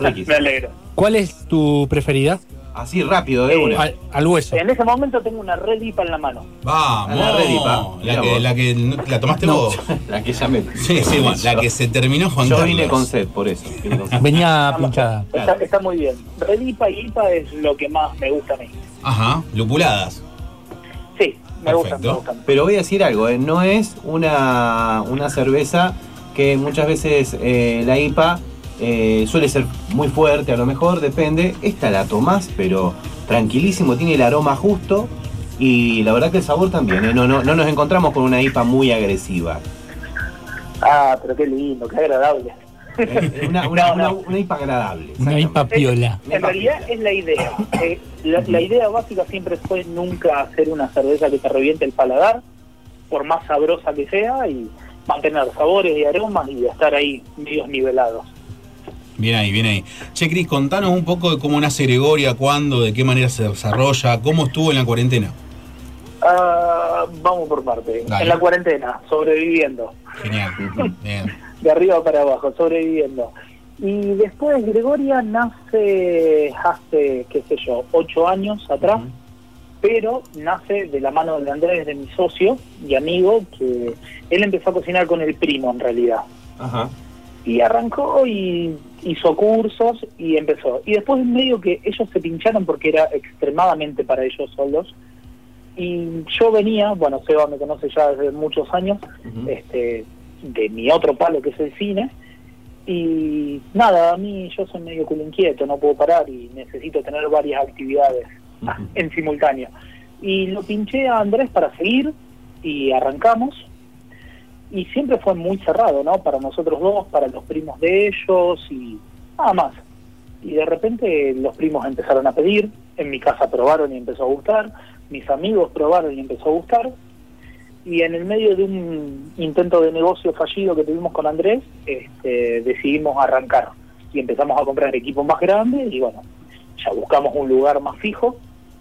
Me alegro. ¿Cuál es tu preferida? Así rápido, de una. Al, al hueso. En ese momento tengo una red IPA en la mano. Vamos. La Redipa. La Mirá que, la que la tomaste No, vos. La que ya me. Sí, sí, bueno, la que se terminó Juan Yo Carlos. vine con sed, por eso. Venía pinchada. Está, está muy bien. Red IPA y IPA es lo que más me gusta a mí. Ajá, lupuladas. Sí, me gustan, me Perfecto. gustan. Pero voy a decir algo, eh, no es una, una cerveza que muchas veces eh, la IPA eh, suele ser muy fuerte, a lo mejor, depende. Esta la tomás, pero tranquilísimo, tiene el aroma justo y la verdad que el sabor también. eh, No, no, no nos encontramos con una IPA muy agresiva. Ah, pero qué lindo, qué agradable. Eh, Una, una, una- una IPA agradable. Una IPA piola. En realidad es la idea. Eh, la, la idea básica siempre fue nunca hacer una cerveza que te reviente el paladar, por más sabrosa que sea, y mantener sabores y aromas y estar ahí medios nivelados. Bien ahí, bien ahí. Che, Cris, contanos un poco de cómo nace Gregoria, cuándo, de qué manera se desarrolla, cómo estuvo en la cuarentena. Ah, vamos por parte. Dale. En la cuarentena, sobreviviendo. Genial. Bien. de arriba para abajo, sobreviviendo. Y después Gregoria nace hace, qué sé yo, ocho años atrás, pero nace de la mano de Andrés, de mi socio y amigo, que él empezó a cocinar con el primo en realidad. Ajá. Y arrancó y hizo cursos y empezó. Y después medio que ellos se pincharon porque era extremadamente para ellos solos. Y yo venía, bueno, Seba me conoce ya desde muchos años, este, de mi otro palo que es el cine. Y nada, a mí yo soy medio culo inquieto, no puedo parar y necesito tener varias actividades en simultáneo. Y lo pinché a Andrés para seguir y arrancamos. Y siempre fue muy cerrado, ¿no? Para nosotros dos, para los primos de ellos y nada más. Y de repente los primos empezaron a pedir, en mi casa probaron y empezó a gustar, mis amigos probaron y empezó a gustar. Y en el medio de un intento de negocio fallido que tuvimos con Andrés, este, decidimos arrancar y empezamos a comprar equipos más grandes y bueno, ya buscamos un lugar más fijo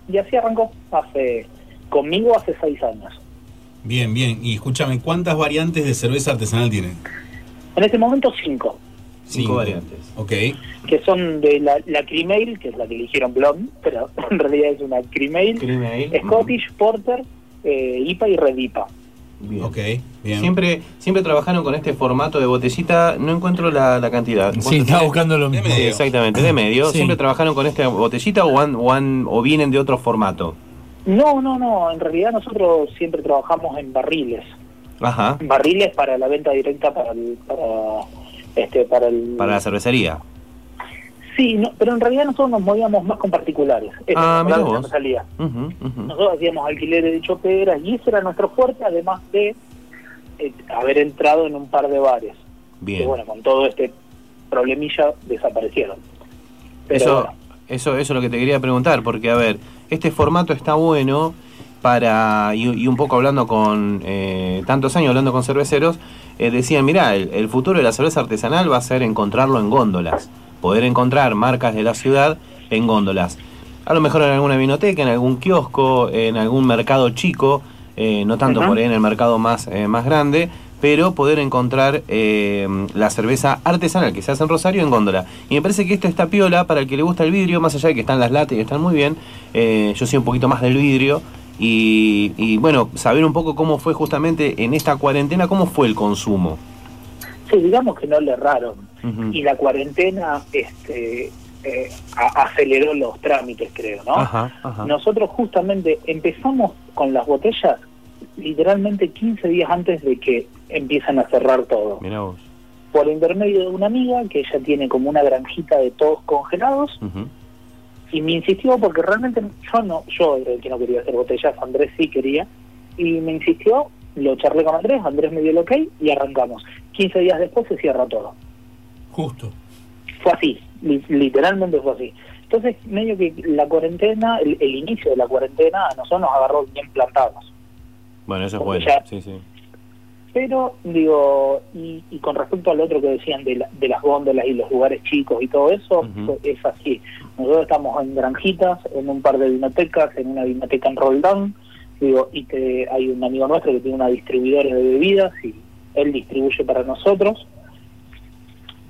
y así arrancó hace conmigo hace seis años. Bien, bien. Y escúchame, ¿cuántas variantes de cerveza artesanal tienen? En este momento cinco, Cinco variantes. Ok. que son de la, la Cream Ale, que es la que eligieron Blonde, pero en realidad es una Cream Ale, Scottish, Porter, eh, IPA y Red IPA. Bien. Ok, bien. Siempre, siempre trabajaron con este formato de botellita, no encuentro la, la cantidad. Sí, ¿Vos estaba tenés? buscando lo mismo. Sí, exactamente, de medio. Sí. ¿Siempre trabajaron con esta botellita o, han- o, han- o vienen de otro formato? No, no, no, en realidad nosotros siempre trabajamos en barriles. Ajá, Barriles para la venta directa para el... Para, este, para el para la cervecería. Sí, no, pero en realidad nosotros nos movíamos más con particulares. Esa Ah, mira la vos. que nos salía. Nosotros hacíamos alquileres de choperas y ese era nuestro fuerte, además de eh, haber entrado en un par de bares. Que Bien. bueno, con todo este problemilla desaparecieron. Pero Eso, bueno, eso, eso es lo que te quería preguntar, porque a ver, este formato está bueno para, y, y un poco hablando con, eh, tantos años hablando con cerveceros, eh, decían, mirá, el, el futuro de la cerveza artesanal va a ser encontrarlo en góndolas, poder encontrar marcas de la ciudad en góndolas. A lo mejor en alguna vinoteca, en algún kiosco, en algún mercado chico, eh, no tanto por ahí en el mercado más, eh, más grande, pero poder encontrar eh, la cerveza artesanal que se hace en Rosario en góndola. Y me parece que esta está piola para el que le gusta el vidrio, más allá de que están las latas y están muy bien. eh, yo soy un poquito más del vidrio. Y, y, bueno, saber un poco cómo fue justamente en esta cuarentena, cómo fue el consumo. sí, digamos que no le erraron. Y la cuarentena este, eh, aceleró los trámites, creo, ¿no? Ajá, ajá. Nosotros justamente empezamos con las botellas literalmente 15 días antes de que empiezan a cerrar todo. Mirá vos. Por intermedio de una amiga que ella tiene como una granjita de todos congelados y me insistió porque realmente yo no, yo era el que no quería hacer botellas, Andrés sí quería y me insistió, lo charlé con Andrés, Andrés me dio el ok y arrancamos. 15 días después se cierra todo. Justo. Fue así, li- literalmente fue así. Entonces, medio que la cuarentena, el, el inicio de la cuarentena a nosotros nos agarró bien plantados. Bueno, eso es bueno. ya- Sí, sí. Pero, digo, y, y con respecto al otro que decían de, la- de las góndolas y los lugares chicos y todo eso, es así. Nosotros estamos en granjitas, en un par de vinotecas, en una vinoteca en Roldán, digo, y que hay un amigo nuestro que tiene una distribuidora de bebidas y él distribuye para nosotros.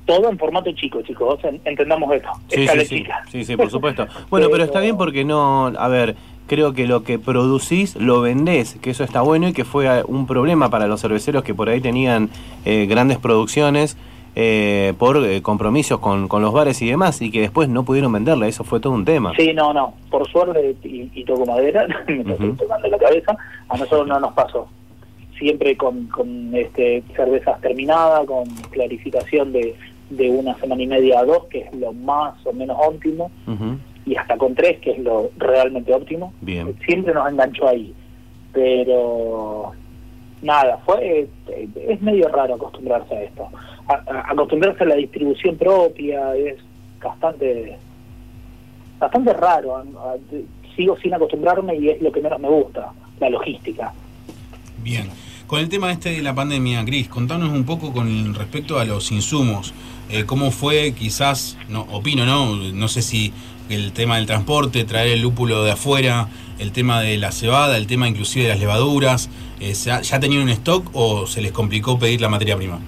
Todo en formato chico, chicos, entendamos esto. Sí, sí, sí, sí, por supuesto. Bueno, pero está bien porque no, a ver, creo que lo que producís lo vendés, que eso está bueno y que fue eh, un problema para los cerveceros que por ahí tenían eh, grandes producciones eh, por eh, compromisos con, con los bares y demás y que después no pudieron venderla, eso fue todo un tema. Sí, no, no. Por suerte, y, y toco madera, me estoy tocando la cabeza, a nosotros no nos pasó. Siempre con, con este, cervezas terminadas, con clarificación de, de una semana y media a dos, que es lo más o menos óptimo, Ujú, y hasta con tres, que es lo realmente óptimo. Bien. Siempre nos enganchó ahí. Pero nada, fue es medio raro acostumbrarse a esto. A- a- acostumbrarse a la distribución propia es bastante bastante raro. Sigo sin acostumbrarme y es lo que menos me gusta, la logística. Bien. Con el tema este de la pandemia, Gris, contanos un poco con respecto a los insumos. Eh, ¿Cómo fue, quizás, no opino, no? No sé si el tema del transporte, traer el lúpulo de afuera, el tema de la cebada, el tema inclusive de las levaduras. eh, ¿se ha- ¿Ya tenían un stock o se les complicó pedir la materia prima?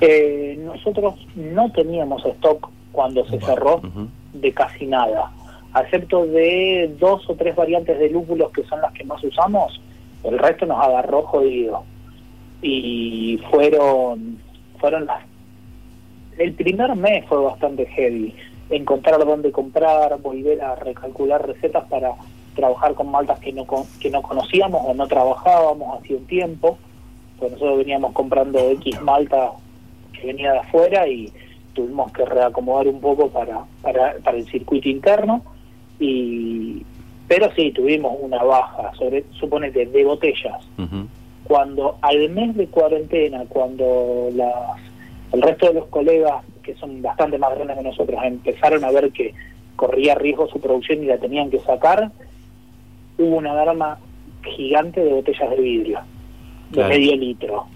Eh, nosotros no teníamos stock cuando se cerró de casi nada, excepto de dos o tres variantes de lúpulos que son las que más usamos, el resto nos agarró jodido. Y fueron, fueron las... El primer mes fue bastante heavy, encontrar dónde comprar, volver a recalcular recetas para trabajar con maltas que no, con- que no conocíamos o no trabajábamos hacía un tiempo, pues nosotros veníamos comprando X malta que venía de afuera y tuvimos que reacomodar un poco para, para, para el circuito interno. Y pero sí tuvimos una baja sobre suponete de botellas. Cuando al mes de cuarentena cuando las el resto de los colegas que son bastante más grandes que nosotros. Empezaron a ver que corría riesgo su producción y la tenían que sacar. Hubo una alarma gigante de botellas de vidrio de Claro. medio litro.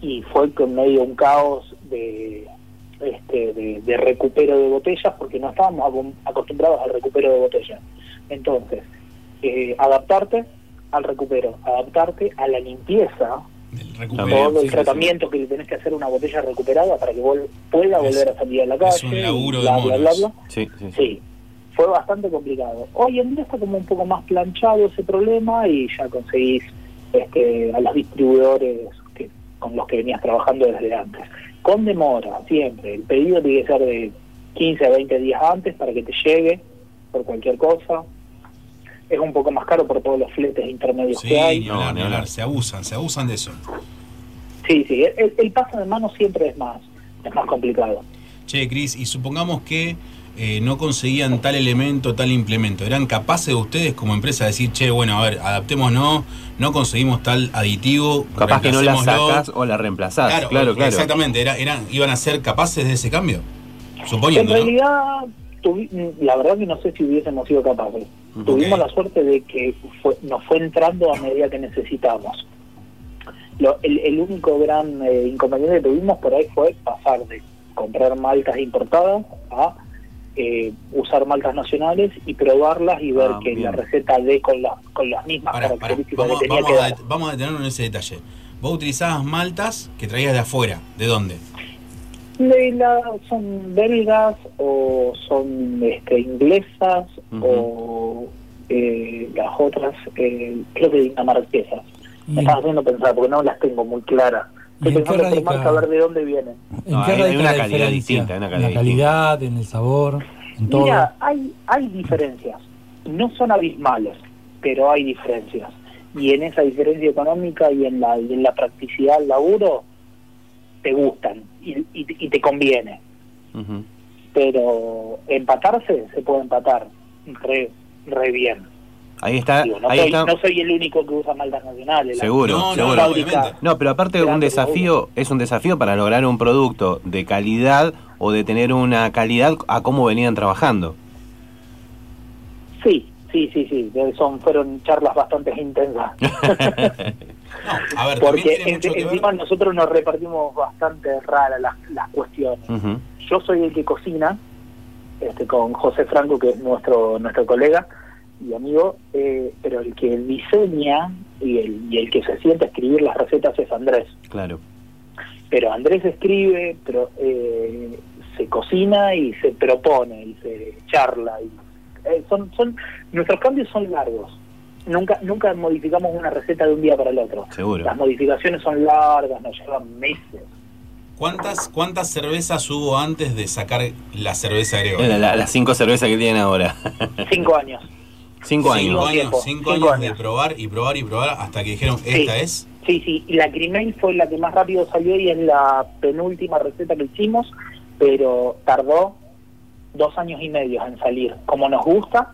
Y fue con medio un caos de este de, de recupero de botellas porque no estábamos acostumbrados al recupero de botellas. Entonces eh, adaptarte al recupero adaptarte a la limpieza todo el sí, tratamiento que le tenés que hacer a una botella recuperada para que vol- pueda volver a salir a la calle Es un laburo y de bla, bla, bla, bla. Sí, Sí, fue bastante complicado. Hoy en día está como un poco más planchado ese problema y ya conseguís este, a los distribuidores que, con los que venías trabajando desde antes. Con demora, siempre. El pedido tiene que ser de 15 a 20 días antes para que te llegue por cualquier cosa. Es un poco más caro por todos los fletes intermedios Sí, que hay. ni hablar, ni hablar. Se abusan, se abusan de eso. Sí, sí, el, el paso de mano siempre es más, es más complicado. Che, Cris, y supongamos que eh, no conseguían tal elemento, tal implemento. ¿Eran capaces ustedes como empresa de decir, che, bueno, a ver, adaptémonos, no conseguimos tal aditivo? Capaz que no la reemplacémoslo"? sacas o la reemplazás. Claro, Claro, claro. Exactamente, era, eran, iban a ser capaces de ese cambio. Suponiendo, en ¿no? realidad, tuvi- la verdad que no sé si hubiésemos sido capaces. Tuvimos la suerte de que fue, nos fue entrando a medida que necesitamos. Lo- el, el único gran eh, inconveniente que tuvimos por ahí fue pasar de comprar maltas importadas a eh, usar maltas nacionales y probarlas y ver Ah, que bien. la receta dé con, la, con las mismas Pará, pará, características Vamos, que tenía vamos que a, dar. vamos a detenernos en ese detalle. Vos utilizabas maltas que traías de afuera. ¿De dónde? De la- son belgas o son este, inglesas o eh, las otras, eh, creo que dinamarquesas. Me estás haciendo pensar porque no las tengo muy claras. Estoy a ver de dónde vienen. ¿En qué hay- una calidad distinta, una en la calidad, en el sabor, en todo. Mira, hay, hay diferencias. No son abismales, pero hay diferencias. Y en esa diferencia económica y en la, y en la practicidad del laburo, te gustan y, y, y te conviene. Pero empatarse se puede empatar re, re bien. Ahí está, Digo, no, ahí soy, está. no soy el único que usa maltas nacionales. la- Seguro, seguro. fábrica- No, pero aparte un desafío, es un desafío para lograr un producto de calidad o de tener una calidad a cómo venían trabajando. Sí, sí, sí, sí. Son, fueron charlas bastante intensas. A ver, también Porque tiene en- ver. encima nosotros nos repartimos bastante raras las, las cuestiones. Yo soy el que cocina, este, con José Franco, que es nuestro nuestro colega y amigo, eh, pero el que diseña y el, y el que se sienta a escribir las recetas es Andrés. Claro. pero Andrés escribe, pero eh, se cocina y se propone y se charla y eh, son son nuestros cambios son largos. Nunca nunca modificamos una receta de un día para el otro. Seguro. Las modificaciones son largas, nos llevan meses. ¿Cuántas, ¿Cuántas cervezas hubo antes de sacar la cerveza Gregorio? la- la- las cinco cervezas que tienen ahora. Cinco años. Cinco Cinco años. cinco cinco años de probar y probar y probar hasta que dijeron, Sí. esta es. Sí, sí, y la Crimel fue la que más rápido salió y es la penúltima receta que hicimos, pero tardó dos años y medio en salir, como nos gusta,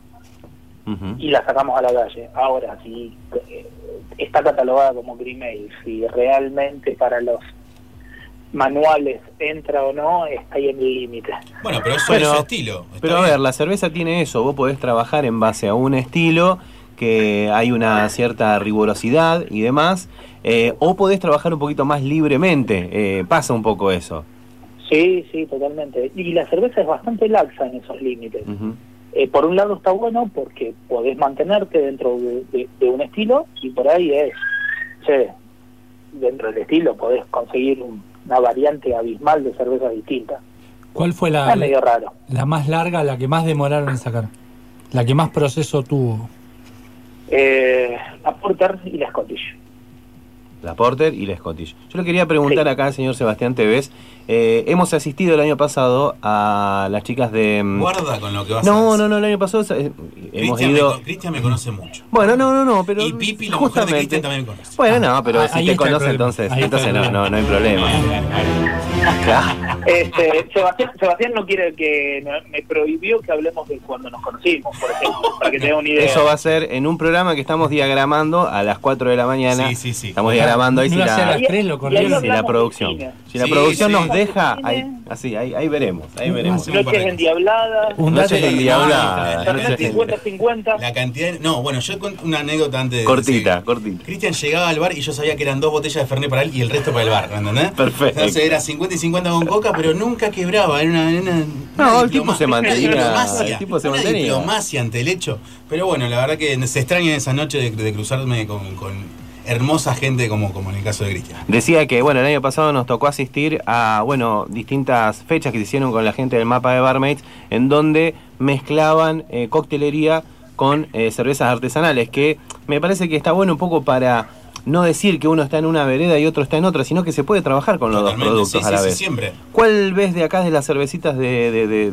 Y la sacamos a la calle. Ahora, si eh, está catalogada como Grimel, si realmente para los manuales entra o no, está ahí en el límite. Bueno, pero eso es su estilo. Pero a ver, la cerveza tiene eso, vos podés trabajar en base a un estilo que hay una cierta rigurosidad y demás, eh, o podés trabajar un poquito más libremente, eh, pasa un poco eso. Sí, sí, totalmente. Y la cerveza es bastante laxa en esos límites. Eh, por un lado está bueno porque podés mantenerte dentro de, de- de un estilo y por ahí es, che, dentro del estilo podés conseguir un- una variante abismal de cerveza distinta. ¿Cuál fue la, medio raro. la más larga, la que más demoraron en sacar? La que más proceso tuvo. Eh, la Porter y la Scottish. La Porter y la Scottish. Yo le quería preguntar acá al señor Sebastián Tevez. Eh, hemos asistido el año pasado a las chicas de. mm, Guarda con lo que vas a No, no, no, el año pasado eh, hemos Cristian me, ido. Cristian me conoce mucho. Bueno, no, no, no, pero. Y Pipi, la mujer de justamente- Cristian, también me conoce. Bueno, no, pero Ah, si te conoce, entonces, Ahí entonces no, no, no hay problema. Claro. Este, Sebastián, Sebastián no quiere que me, prohibió que hablemos de cuando nos conocimos, por ejemplo, para que tenga una idea. Eso va a ser en un programa que estamos diagramando a las 4 de la mañana. Sí, sí, sí. Estamos diagramando ahí si No hace a la, las tres, lo Y ahí si la producción. Si la producción nos deja, ahí, así, ahí, ahí veremos, ahí veremos. Noches endiabladas, Un Noches endiabladas, Internet noches endiabladas. 50-50. La cantidad. de- No, bueno, yo cuento una anécdota antes de. Cortita, sí. cortita. Cristian llegaba al bar y yo sabía que eran dos botellas de Fernet para él y el resto para el bar, ¿me ¿entendés? Perfecto. Entonces era 50 y 50 con coca, pero nunca quebraba. Era una. una- No, una el tipo se mantenía- una diplomacia, el tipo se una mantenía. diplomacia ante el hecho. Pero bueno, la verdad que se extraña esa noche de, de cruzarme con, con hermosa gente como, como en el caso de Cristian. Decía que, bueno, el año pasado nos tocó asistir a, bueno, distintas fechas que se hicieron con la gente del mapa de Barmaids, en donde mezclaban eh, coctelería con eh, cervezas artesanales, que me parece que está bueno un poco para no decir que uno está en una vereda y otro está en otra, sino que se puede trabajar con los dos productos sí, a la sí, sí, vez. siempre. ¿Cuál ves de acá de las cervecitas de, de,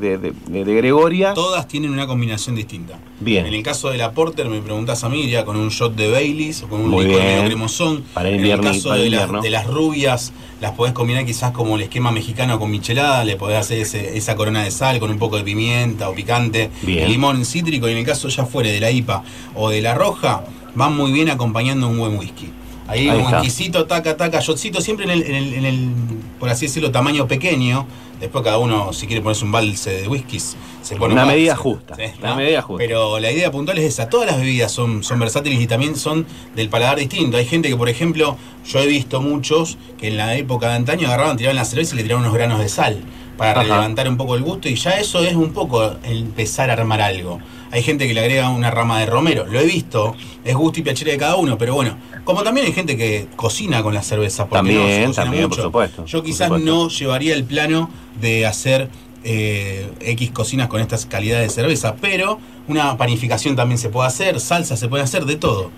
de, Gregoria? Todas tienen una combinación distinta. Bien. En el caso de la Porter, me preguntás a mí, iría con un shot de Baileys o con un Muy licor medio cremosón. Para el en el invierno- caso para el de, las- invierno. de las rubias, las podés combinar quizás como el esquema mexicano con michelada, le podés hacer ese- esa corona de sal con un poco de pimienta o picante, Bien. limón cítrico, y en el caso ya fuere de la IPA o de la roja, van muy bien acompañando un buen whisky. Ahí, Ahí un whiskycito, taca, taca, shotcito, siempre en el, en el- en el, por así decirlo, tamaño pequeño. Después cada uno, si quiere ponerse un balse de whiskies, se pone Una un medida justa, Sí, una ¿no? medida justa. Pero la idea puntual es esa. Todas las bebidas son, son versátiles y también son del paladar distinto. Hay gente que, por ejemplo, yo he visto muchos que en la época de antaño agarraban, tiraban la cerveza y le tiraban unos granos de sal para Ajá. levantar un poco el gusto y ya eso es un poco empezar a armar algo. Hay gente que le agrega una rama de romero, lo he visto, es gusto y piacere de cada uno, pero bueno, como también hay gente que cocina con la cerveza, porque También, no, se cocina también, por mucho. supuesto, Yo por quizás supuesto. no llevaría el plano de hacer eh, X cocinas con estas calidades de cerveza, pero una panificación también se puede hacer, salsa se puede hacer, de todo.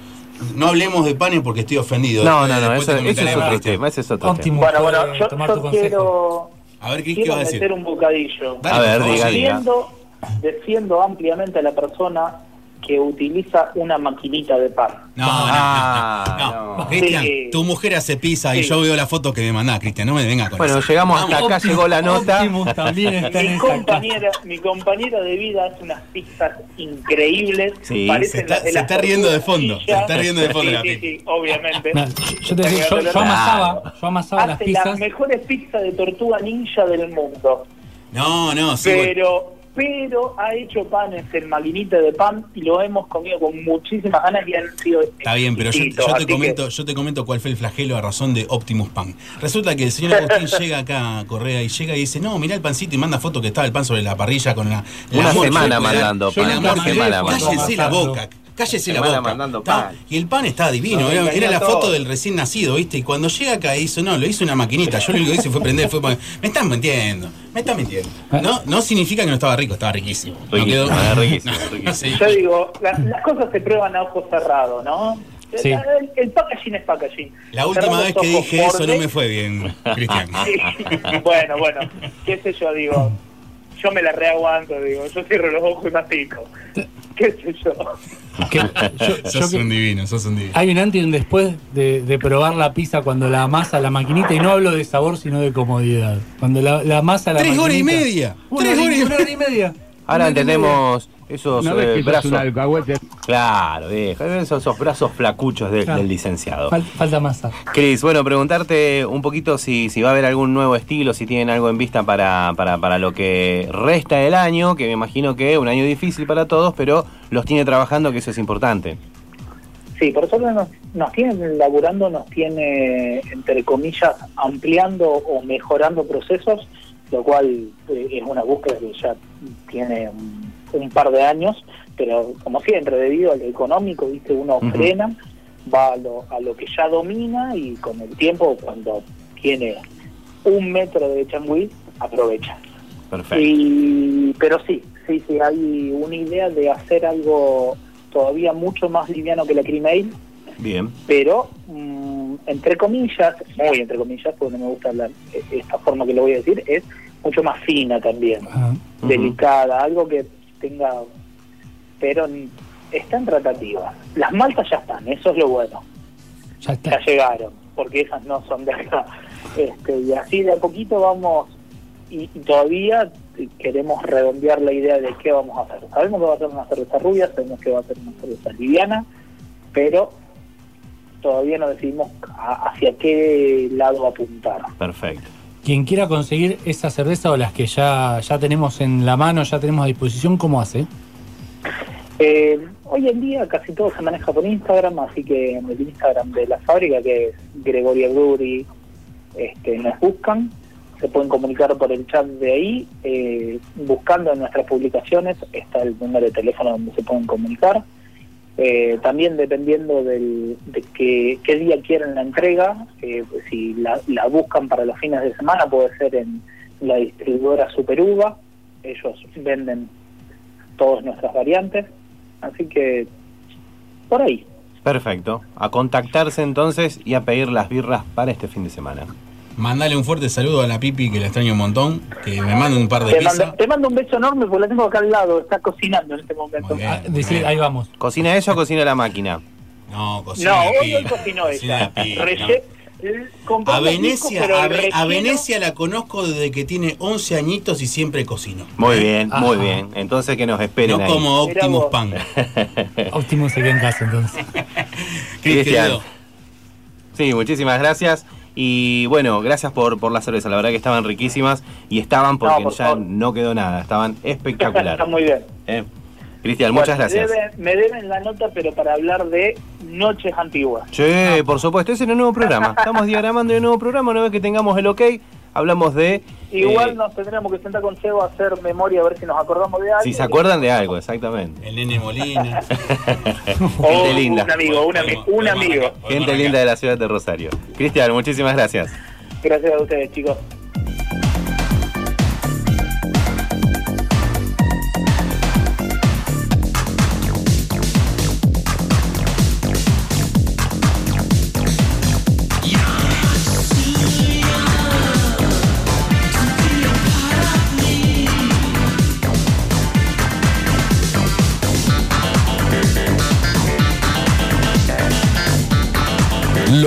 No hablemos de panes porque estoy ofendido. No, no, no, eso, es otro tema, ese es otro Óptimo. Bueno, bueno, puede yo, tomar yo tu consejo. quiero, A ver, Cris, ¿qué vas a decir? meter un bocadillo. Dale, A ver, por diga, defiendo ampliamente a la persona que utiliza una maquinita de pan. No, no, no, Ah, no, no. no. Cristian, Sí. tu mujer hace pizza y yo veo la foto que me mandás, Cristian. No me vengas con Bueno, eso. llegamos Vamos. hasta acá, llegó la nota. También está Mi compañera, mi compañera de vida hace unas pizzas increíbles. Sí, se está- las se las está riendo de fondo, se está riendo de fondo Sí, la sí, obviamente. No, yo te decía, yo, yo amasaba, yo amasaba las Hace las pizzas. mejores pizzas de tortuga ninja del mundo. No, no, sí. bueno. pero, pero ha hecho panes en maquinita de pan y lo hemos comido con muchísimas ganas y han sido Está bien, pero yo, te que- comento, yo te comento cuál fue el flagelo a razón de Optimus Pan. Resulta que el señor Agustín llega acá a Correa y llega y dice, no, mirá el pancito y manda foto que estaba el pan sobre la parrilla con la... el Una amor semana mandando yo pan, el una semana Cállese la boca. Cállese la boca. mandando pan. Y el pan estaba divino. Era, la foto del recién nacido, ¿viste? Y cuando llega acá hizo, no, lo hizo una maquinita. Yo lo único que hice fue prender, fue poner- Me están mintiendo, me están mintiendo. No, no significa que no estaba rico, estaba riquísimo. No Riquísimo, quedó- riquísimo, No, riquísimo. sí. Yo digo, la- las cosas se prueban a ojos cerrados, ¿no? Sí. El, el packaging es packaging. La última Cerramos vez que dije eso no me fue bien, Cristian. Sí. bueno, bueno, qué sé yo, digo, yo me la reaguanto, digo, yo cierro los ojos y mastico. Qué sé yo. Que- yo- yo sos que- un divino, sos un divino. hay un antes y un después de, de probar la pizza cuando la amasa la maquinita, y no hablo de sabor, sino de comodidad. Cuando la, la amasa la Tres horas y maquinita- media. Una Tres horas y una hora y media. Ahora entendemos esos vez eh, brazos. un. Claro, viejo, esos, esos brazos flacuchos de- Claro. del licenciado. Fal- falta masa. Cris, bueno, preguntarte un poquito si, si va a haber algún nuevo estilo, si tienen algo en vista para, para, para lo que resta del año, que me imagino que es un año difícil para todos, pero los tiene trabajando, que eso es importante. Sí, por eso nos, nos tienen laburando, nos tiene, entre comillas, ampliando o mejorando procesos, lo cual eh, es una búsqueda que ya tiene un, un par de años, pero como siempre, debido al económico, viste, uno frena, va a lo, a lo que ya domina y con el tiempo, cuando tiene un metro de changüí, aprovecha. Perfecto. Y, pero sí, sí, sí, hay una idea de hacer algo todavía mucho más liviano que la Crimail, Bien. pero mm, entre comillas, muy entre comillas, porque no me gusta hablar eh, esta forma que lo voy a decir, es mucho más fina también, delicada, algo que tenga, pero n- está en tratativa. Las maltas ya están, eso es lo bueno, Ya está. ya llegaron, porque esas no son de acá. Este, y así de a poquito vamos, y, y todavía queremos redondear la idea de qué vamos a hacer. Sabemos que va a ser una cerveza rubia, sabemos que va a ser una cerveza liviana, pero todavía no decidimos a- hacia qué lado apuntar. Perfecto. Quien quiera conseguir esa cerveza o las que ya, ya tenemos en la mano, ya tenemos a disposición, ¿cómo hace? Eh, hoy en día casi todo se maneja por Instagram, así que en el Instagram de la fábrica, que es Gregoria Brewery, este, nos buscan, se pueden comunicar por el chat de ahí, eh, buscando en nuestras publicaciones está el número de teléfono donde se pueden comunicar. Eh, también dependiendo del, de que, qué día quieren la entrega, eh, si la, la buscan para los fines de semana puede ser en la distribuidora Superuva, ellos venden todas nuestras variantes, así que por ahí. Perfecto. A contactarse entonces y a pedir las birras para este fin de semana. Mandale un fuerte saludo a la Pipi, que la extraño un montón. Que me mande un par de Te mando, te mando un beso enorme porque la tengo acá al lado, está cocinando en este momento. Ah, decir, ahí vamos. ¿Cocina ella o cocina la máquina? No, No, hoy, hoy cocinó ella. Eh, A discos, Venecia, a, Ve- a Venecia la conozco desde que tiene 11 añitos y siempre cocino. Muy bien, Ah. muy bien. Entonces que nos esperen No ahí. como Optimus. Pan. Optimus se queda en casa entonces. Cristian. Sí, muchísimas gracias. Y bueno, gracias por, por la cerveza. La verdad que estaban riquísimas y estaban porque No, por ya no quedó nada. Estaban espectaculares. Está muy bien. Eh, Cristian, muchas Bueno, gracias. Me deben, me deben la nota, pero para hablar de noches antiguas. Sí, por supuesto, ese es el nuevo programa. Estamos diagramando el nuevo programa. Una vez que tengamos el ok, hablamos de. Igual eh, nos tendremos que sentar con Seba a hacer memoria a ver si nos acordamos de algo. si se acuerdan de algo, exactamente. El nene Molina. O Gente linda. Un amigo, un, ami- un amigo. Gente linda de la ciudad de Rosario. Cristian, muchísimas gracias. Gracias a ustedes, chicos.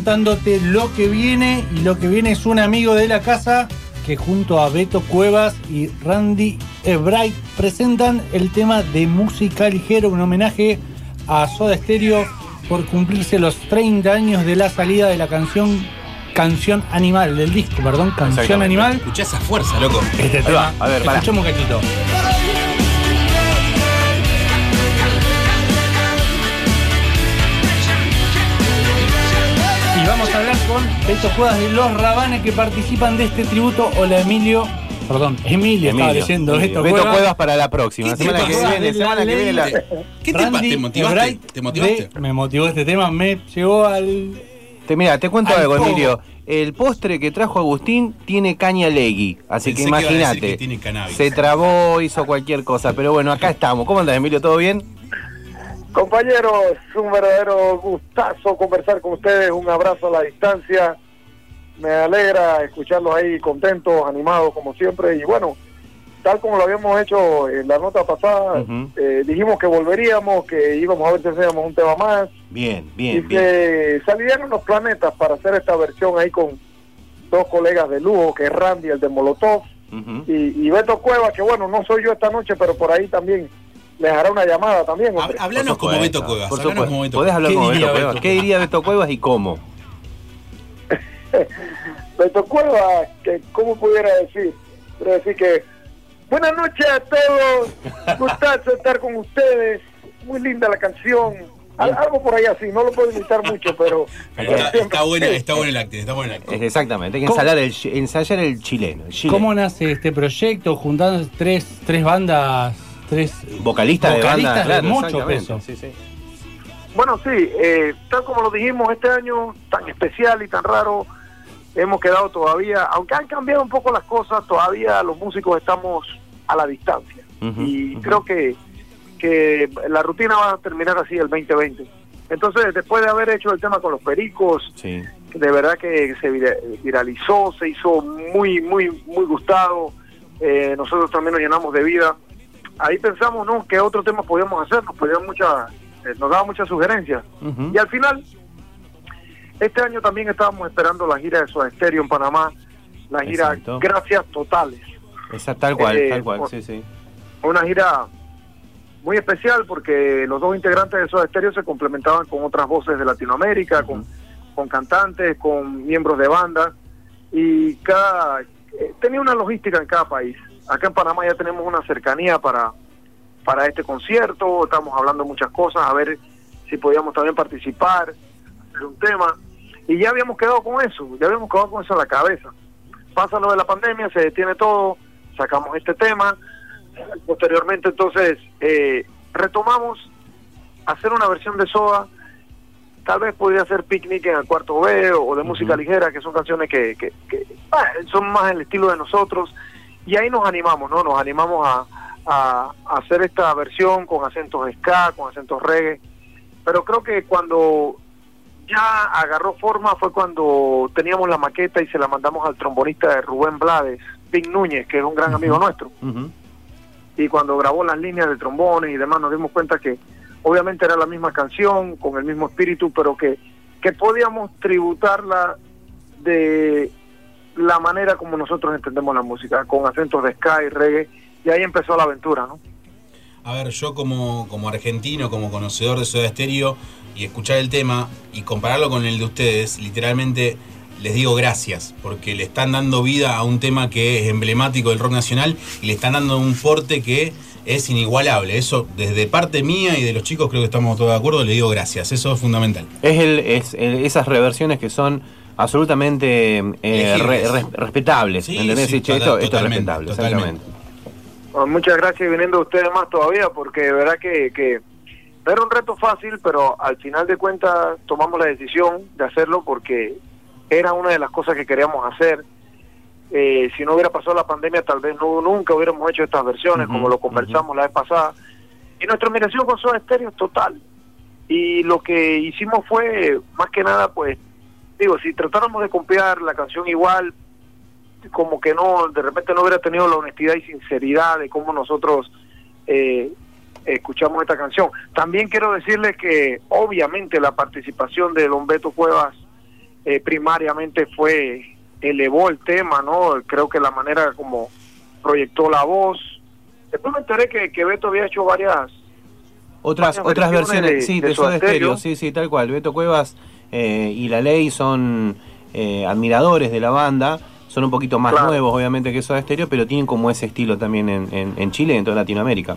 Contándote lo que viene. Y lo que viene es un amigo de la casa que junto a Beto Cuevas y Randy Ebright presentan el tema de música ligera, un homenaje a Soda Stereo por cumplirse los 30 años de la salida de la canción Canción Animal, del disco, perdón, Canción. Animal. Escuchá esa fuerza, loco. Este Ahí tema. va. A ver. Escuchemos un cachito. Beto Cuevas de Los Rabanes que participan de este tributo. Hola Emilio. Perdón, Emilio, estaba Emilio. Beto, Beto Cuevas. Cuevas para la próxima. ¿Qué te Semana que pasa? viene, semana que viene la-. ¿Qué te ¿Te motivaste? ¿Te motivaste? de- me motivó este tema, me llevó al. Te, mira, te cuento Al algo. Emilio. El postre que trajo Agustín tiene caña legui, así Pensé que imagínate. Se trabó, hizo cualquier cosa, pero bueno, acá estamos. ¿Cómo andas, Emilio? ¿Todo bien? Compañeros, un verdadero gustazo conversar con ustedes, un abrazo a la distancia. Me alegra escucharlos ahí contentos, animados como siempre. Y bueno, tal como lo habíamos hecho en la nota pasada, eh, dijimos que volveríamos, que íbamos a ver si hacíamos un tema más. Bien, y bien, bien. que salieron los planetas para hacer esta versión ahí con dos colegas de lujo, que es Randy, el de Molotov, y, y Beto Cueva, que bueno, no soy yo esta noche, pero por ahí también les hará una llamada también. hombre. Hablanos como Beto Cuevas. Por supuesto. como Beto Podés hablar ¿Qué como diría Beto Cuevas. ¿Qué diría Beto Cuevas y cómo? Beto Cueva, que cómo pudiera decir, quiero decir que buenas noches a todos, gustazo estar con ustedes, muy linda la canción, Al- algo por ahí así, no lo puedo imitar mucho, pero, Pero está, está bueno, está bueno el acting, está bueno el. Es Exactamente, hay que ensayar el, chi- ensayar el chileno. el chileno. ¿Cómo nace este proyecto? Juntando tres, tres bandas, tres Vocalista de vocalistas banda, claro, mucho peso. Sí, sí. Bueno, sí, eh, tal como lo dijimos, este año tan especial y tan raro, hemos quedado todavía, aunque han cambiado un poco las cosas, todavía los músicos estamos a la distancia. Y creo que, que la rutina va a terminar así el 2020. Entonces, después de haber hecho el tema con los pericos, Sí. de verdad que se vira- viralizó, se hizo muy, muy, muy gustado. Eh, nosotros también nos llenamos de vida. Ahí pensamos, ¿no? ¿Qué otro tema podíamos hacer? Nos podían muchas, eh, nos daban muchas sugerencias. Y al final, este año también estábamos esperando la gira de Stereo en Panamá, la gira Exacto. Gracias Totales. Esa, tal cual, Eh, tal cual, sí, sí. Una gira muy especial porque los dos integrantes de Soda Stereo se complementaban con otras voces de Latinoamérica, con, con cantantes, con miembros de banda y cada eh, tenía una logística en cada país. Acá en Panamá ya tenemos una cercanía para para este concierto, estamos hablando muchas cosas, a ver si podíamos también participar, hacer un tema. Y ya habíamos quedado con eso, ya habíamos quedado con eso en la cabeza. Pasa lo de la pandemia, se detiene todo, sacamos este tema, posteriormente entonces eh, retomamos hacer una versión de Soda, tal vez podría ser Picnic en el cuarto B o de música ligera, que son canciones que, que, que, ah, son más el estilo de nosotros, y ahí nos animamos, ¿no? Nos animamos a, a, a hacer esta versión con acentos ska, con acentos reggae, pero creo que cuando ya agarró forma fue cuando teníamos la maqueta y se la mandamos al trombonista de Rubén Blades, Pink Núñez, que es un gran amigo nuestro. Y cuando grabó las líneas de trombones y demás nos dimos cuenta que obviamente era la misma canción, con el mismo espíritu, pero que, que podíamos tributarla de la manera como nosotros entendemos la música, con acentos de ska y reggae, y ahí empezó la aventura, ¿no? A ver, yo como, como argentino, como conocedor de Soda Stereo, y escuchar el tema y compararlo con el de ustedes, literalmente les digo gracias, porque le están dando vida a un tema que es emblemático del rock nacional y le están dando un porte que es inigualable. Eso, desde parte mía y de los chicos, creo que estamos todos de acuerdo, le digo gracias. Eso es fundamental. Es, el, es el- esas reversiones que son absolutamente eh, re- respetables. Sí, ¿entendés? sí, Sí, che, total- esto, esto es respetable, totalmente. exactamente. Bueno, muchas gracias viniendo ustedes más todavía, porque de verdad que, que no era un reto fácil, pero al final de cuentas tomamos la decisión de hacerlo porque era una de las cosas que queríamos hacer. Eh, si no hubiera pasado la pandemia, tal vez no, nunca hubiéramos hecho estas versiones, como lo conversamos la vez pasada. Y nuestra admiración con Soda Stereo es total. Y lo que hicimos fue, más que nada, pues, digo, si tratáramos de copiar la canción igual, como que no, de repente no hubiera tenido la honestidad y sinceridad de cómo nosotros eh, escuchamos esta canción. También quiero decirles que obviamente la participación de Don Beto Cuevas eh, primariamente fue, elevó el tema, ¿no? Creo que la manera como proyectó la voz. Después me enteré que, que Beto había hecho varias... Otras, varias otras versiones, de- sí, de de Stereo, Stereo. sí, sí, tal cual. Beto Cuevas eh, y La Ley son eh, admiradores de la banda, son un poquito más Claro. nuevos, obviamente, que Soda Stereo, pero tienen como ese estilo también en, en, en Chile y en toda Latinoamérica.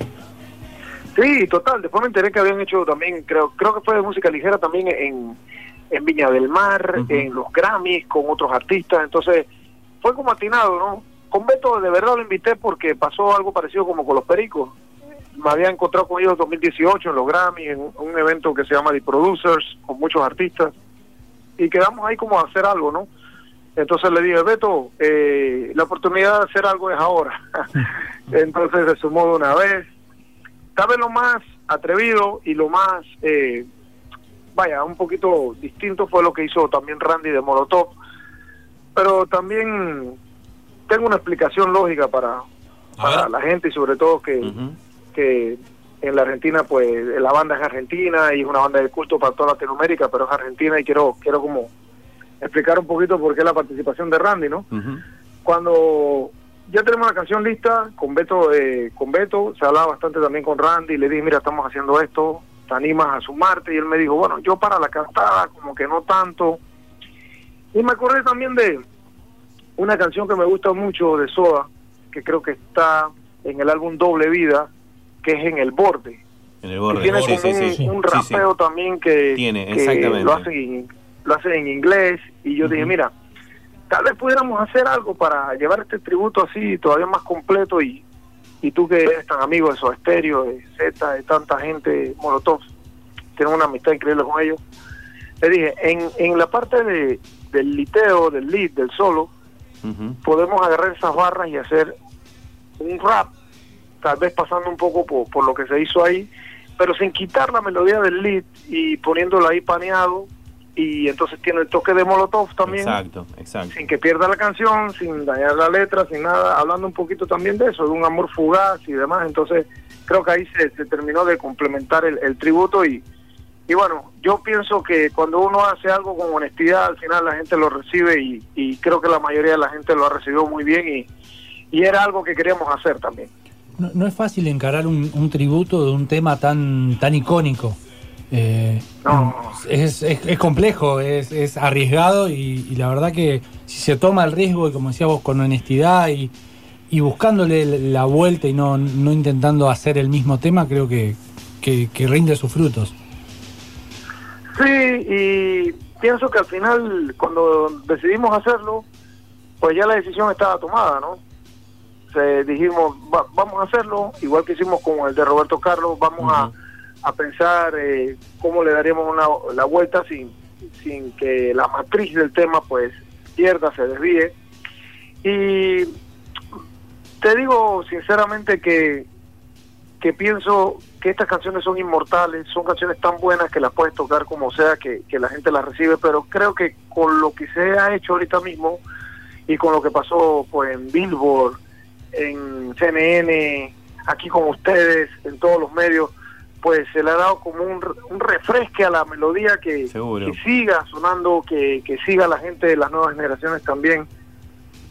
Sí, total. Después me enteré que habían hecho también, creo creo que fue de música ligera también en, en Viña del Mar, en los Grammys, con otros artistas. Entonces, fue como atinado, ¿no? Con Beto de verdad lo invité porque pasó algo parecido como con los Pericos. Me había encontrado con ellos en 2018 en los Grammys, en un evento que se llama The Producers, con muchos artistas. Y quedamos ahí como a hacer algo, ¿no? Entonces le dije, Beto, eh, la oportunidad de hacer algo es ahora. Entonces se sumó de una vez tal vez lo más atrevido y lo más, eh, vaya, un poquito distinto fue lo que hizo también Randy de Molotov, pero también tengo una explicación lógica para, para la gente y sobre todo que, que en la Argentina, pues la banda es argentina y es una banda de culto para toda Latinoamérica, pero es argentina y quiero, quiero como explicar un poquito por qué la participación de Randy, ¿no? cuando ya tenemos la canción lista con Beto eh, con Beto se hablaba bastante también con Randy le dije mira estamos haciendo esto te animas a sumarte y él me dijo bueno yo para la cantada como que no tanto y me acordé también de una canción que me gusta mucho de Soda que creo que está en el álbum Doble Vida que es en el borde. En el que borde. tiene Sí, como sí, un, sí, rapeo también que, Tiene, que lo hace en, lo hace en inglés. Y yo dije mira tal vez pudiéramos hacer algo para llevar este tributo así todavía más completo y, y tú que eres tan amigo de Soda Stereo, de Z, de tanta gente, Molotov, tienes una amistad increíble con ellos. Le dije, en, en la parte de, del liteo, del lead, del solo, podemos agarrar esas barras y hacer un rap, tal vez pasando un poco por, por lo que se hizo ahí, pero sin quitar la melodía del lead y poniéndolo ahí paneado y entonces tiene el toque de Molotov también Exacto, exacto. sin que pierda la canción, sin dañar la letra, sin nada, hablando un poquito también de eso, de un amor fugaz y demás. Entonces, creo que ahí se, se terminó de complementar el, el tributo y, y bueno, yo pienso que cuando uno hace algo con honestidad, al final la gente lo recibe y, y creo que la mayoría de la gente lo ha recibido muy bien y, y era algo que queríamos hacer también. No, no es fácil encarar un, un tributo de un tema tan, tan icónico. Eh, es, es- es complejo, es, es arriesgado y, y la verdad que si se toma el riesgo y como decías vos, con honestidad y, y buscándole la vuelta y no, no intentando hacer el mismo tema, creo que, que, que rinde sus frutos. Sí, y pienso que al final, cuando decidimos hacerlo, pues ya la decisión estaba tomada, ¿no? Se dijimos, "Va- vamos a hacerlo, igual que hicimos con el de Roberto Carlos, vamos a, a pensar eh, cómo le daríamos una, la vuelta sin, sin que la matriz del tema pues pierda, se desvíe. Y te digo sinceramente que, que pienso que estas canciones son inmortales, son canciones tan buenas que las puedes tocar como sea, que, que la gente las recibe, pero creo que con lo que se ha hecho ahorita mismo y con lo que pasó pues en Billboard, en CNN, aquí con ustedes, en todos los medios, pues se le ha dado como un, un refresque a la melodía que, que siga sonando, que, que siga la gente de las nuevas generaciones también.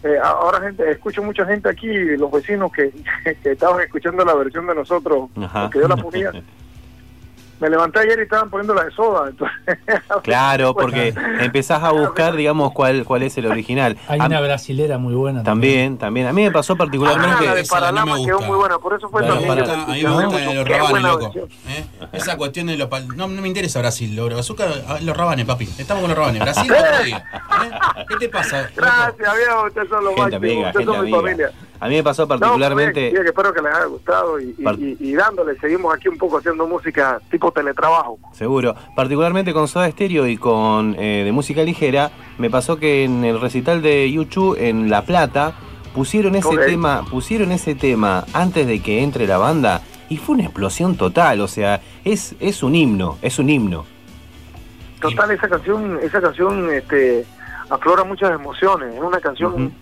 Eh, ahora gente, escucho mucha gente aquí, los vecinos que, que estaban escuchando la versión de nosotros, porque yo la ponía. Me levanté ayer y estaban poniendo la de soda. entonces- Claro, porque empezás a buscar, digamos, cuál, cuál es el original. Hay A- una brasilera muy buena. También, también. A mí me pasó particularmente. Ah, la de no Paralama me quedó gusta. muy buena, por eso fue Pero también para- a mí me gusta mucho. los rabanes, loco. ¿eh? Esa cuestión de los pal- no, no me interesa Brasil, lo bazooka, ah, los rabanes, papi. Estamos con los rabanes. Brasil, ¿eh? ¿Qué te pasa? Gracias, viejo, ustedes son los Gente máximos, ustedes gente son mi familia. A mí me pasó No, particularmente. bien, espero que les haya gustado y, y- Par- y- y dándole, seguimos aquí un poco haciendo música tipo teletrabajo. Seguro. Particularmente con Soda Stereo y con eh, de música ligera, me pasó que en el recital de YouTube en La Plata pusieron ese tema, pusieron ese tema antes de que entre la banda y fue una explosión total, o sea, es, es un himno, es un himno. Total, esa canción, esa canción este, aflora muchas emociones. Es una canción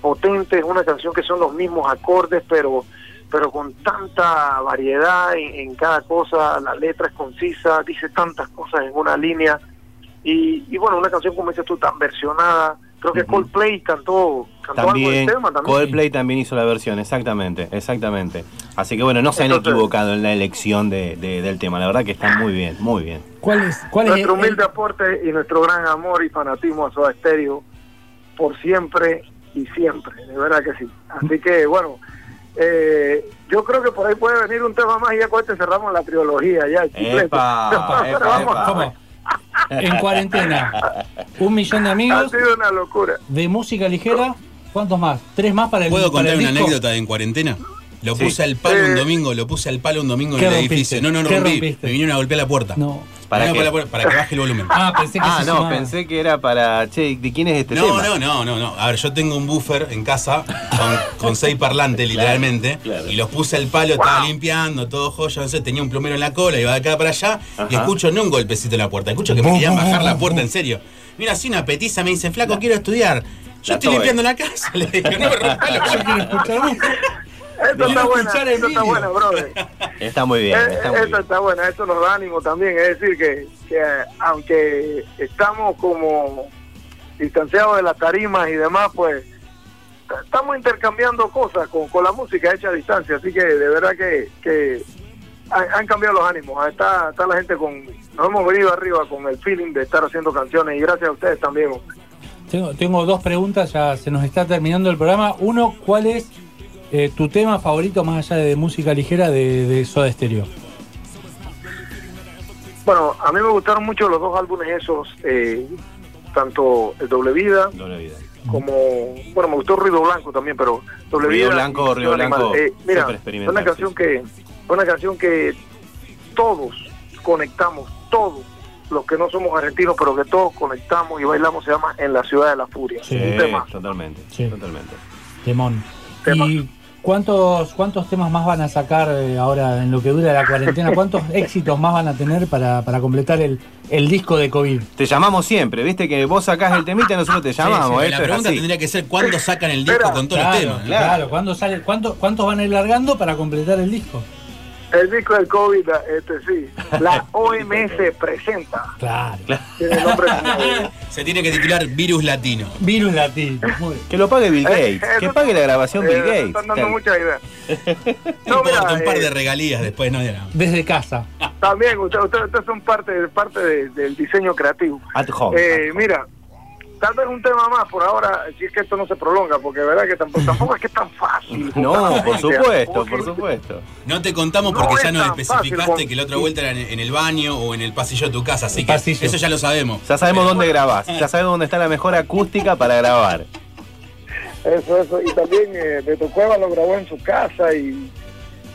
potente, es una canción que son los mismos acordes, pero pero con tanta variedad en, en cada cosa, la letra es concisa, dice tantas cosas en una línea. Y, y bueno, una canción como dices tú, tan versionada. Creo que Coldplay cantó, cantó algo También, del tema también. Coldplay también hizo la versión, exactamente, exactamente. Así que bueno, no se han Entonces- equivocado en la elección de- de- del tema, la verdad que está muy bien, muy bien. ¿Cuál es, cuál es nuestro el- humilde aporte y nuestro gran amor y fanatismo a Soda Stereo por siempre y siempre, de verdad que sí. Así que bueno, eh, yo creo que por ahí puede venir un tema más y ya con este cerramos la trilogía ya. Epa, epa, vamos, epa. ¿Cómo? En cuarentena. Un millón de Ha amigos sido una locura. de música ligera. ¿Cuántos más? ¿Tres más para el ¿Puedo para contar el una disco? anécdota de en cuarentena? Lo Sí. puse al palo Eh. un domingo, lo puse al palo un domingo en ¿Qué el rompiste? edificio. No, no, no ¿Qué rompí. rompiste? Me vinieron a golpear la puerta. No. ¿Para puerta, para que baje el volumen. Ah, pensé que Ah, no, sumaba. pensé que era para, che, ¿de quién es este No, tema? no, no, no, no. A ver, yo tengo un buffer en casa con, con seis parlantes, literalmente. Y los puse al palo, estaba limpiando, todo joya, no sé, tenía un plomero en la cola, iba de acá para allá. Y escucho no un golpecito en la puerta, escucho que me querían bajar la puerta, en serio. Mira, así una petiza me dice, flaco, quiero estudiar. Yo La estoy tobe. limpiando la casa. Le digo, no me rompa la Yo quiero escuchar música. Esto está el esto está buena, brother. Está muy bien, Eh, está muy esto bien. está buena, esto nos da ánimo también. Es decir, que, que aunque estamos como distanciados de las tarimas y demás, pues estamos intercambiando cosas con, con la música hecha a distancia. Así que de verdad que, que han, han cambiado los ánimos. Está, está la gente con. Nos hemos venido arriba con el feeling de estar haciendo canciones y gracias a ustedes también. Tengo, tengo dos preguntas, ya se nos está terminando el programa. Uno, ¿cuál es eh, tu tema favorito más allá de música ligera de, de Soda Stereo? Bueno, a mí me gustaron mucho los dos álbumes esos, eh, tanto el Doble Vida Doble vida. como bueno me gustó Ruido Blanco también pero Doble Ruido Vida Blanco, Ruido. Blanco, Eh, mira fue una canción que fue una canción que todos conectamos todos los que no somos argentinos pero que todos conectamos y bailamos se llama En la ciudad de la furia Sí, un tema totalmente, Sí. totalmente. Temón. Tema. ¿Y cuántos, cuántos temas más van a sacar eh, ahora en lo que dura la cuarentena? ¿Cuántos éxitos más van a tener para, para completar el, el disco de COVID? Te llamamos siempre, viste que vos sacás el temita y nosotros te llamamos. Sí, la pregunta así. tendría que ser cuándo sacan el disco con todos Claro, los temas. claro. ¿Cuándo sale, cuánto- ¿Cuántos van a ir largando para completar el disco? El disco del COVID, este sí. La OMS presenta. Claro. Tiene el nombre Se tiene que titular Virus Latino. Virus latino. Muy bien. Que lo pague Bill Eh, Gates. eso- Que pague la grabación Bill eh, Gates. Están dando Claro. muchas ideas. No importa, un par eh, de regalías después, no. Desde casa. También, ustedes usted, ustedes son parte, parte de- del diseño creativo. At home. Eh, mira, tal vez un tema más por ahora, si es que esto no se prolonga, porque verdad que tampoco, tampoco es que es tan fácil. No, por supuesto, por supuesto. No te contamos No porque es ya nos especificaste fácil, que la otra vuelta era en, el baño o en el pasillo de tu casa, así que pasillo. eso ya lo sabemos. Ya sabemos dónde grabás. Ya sabemos dónde está la mejor acústica para grabar. Eso, eso. Y también eh, Beto Cueva lo grabó en su casa y,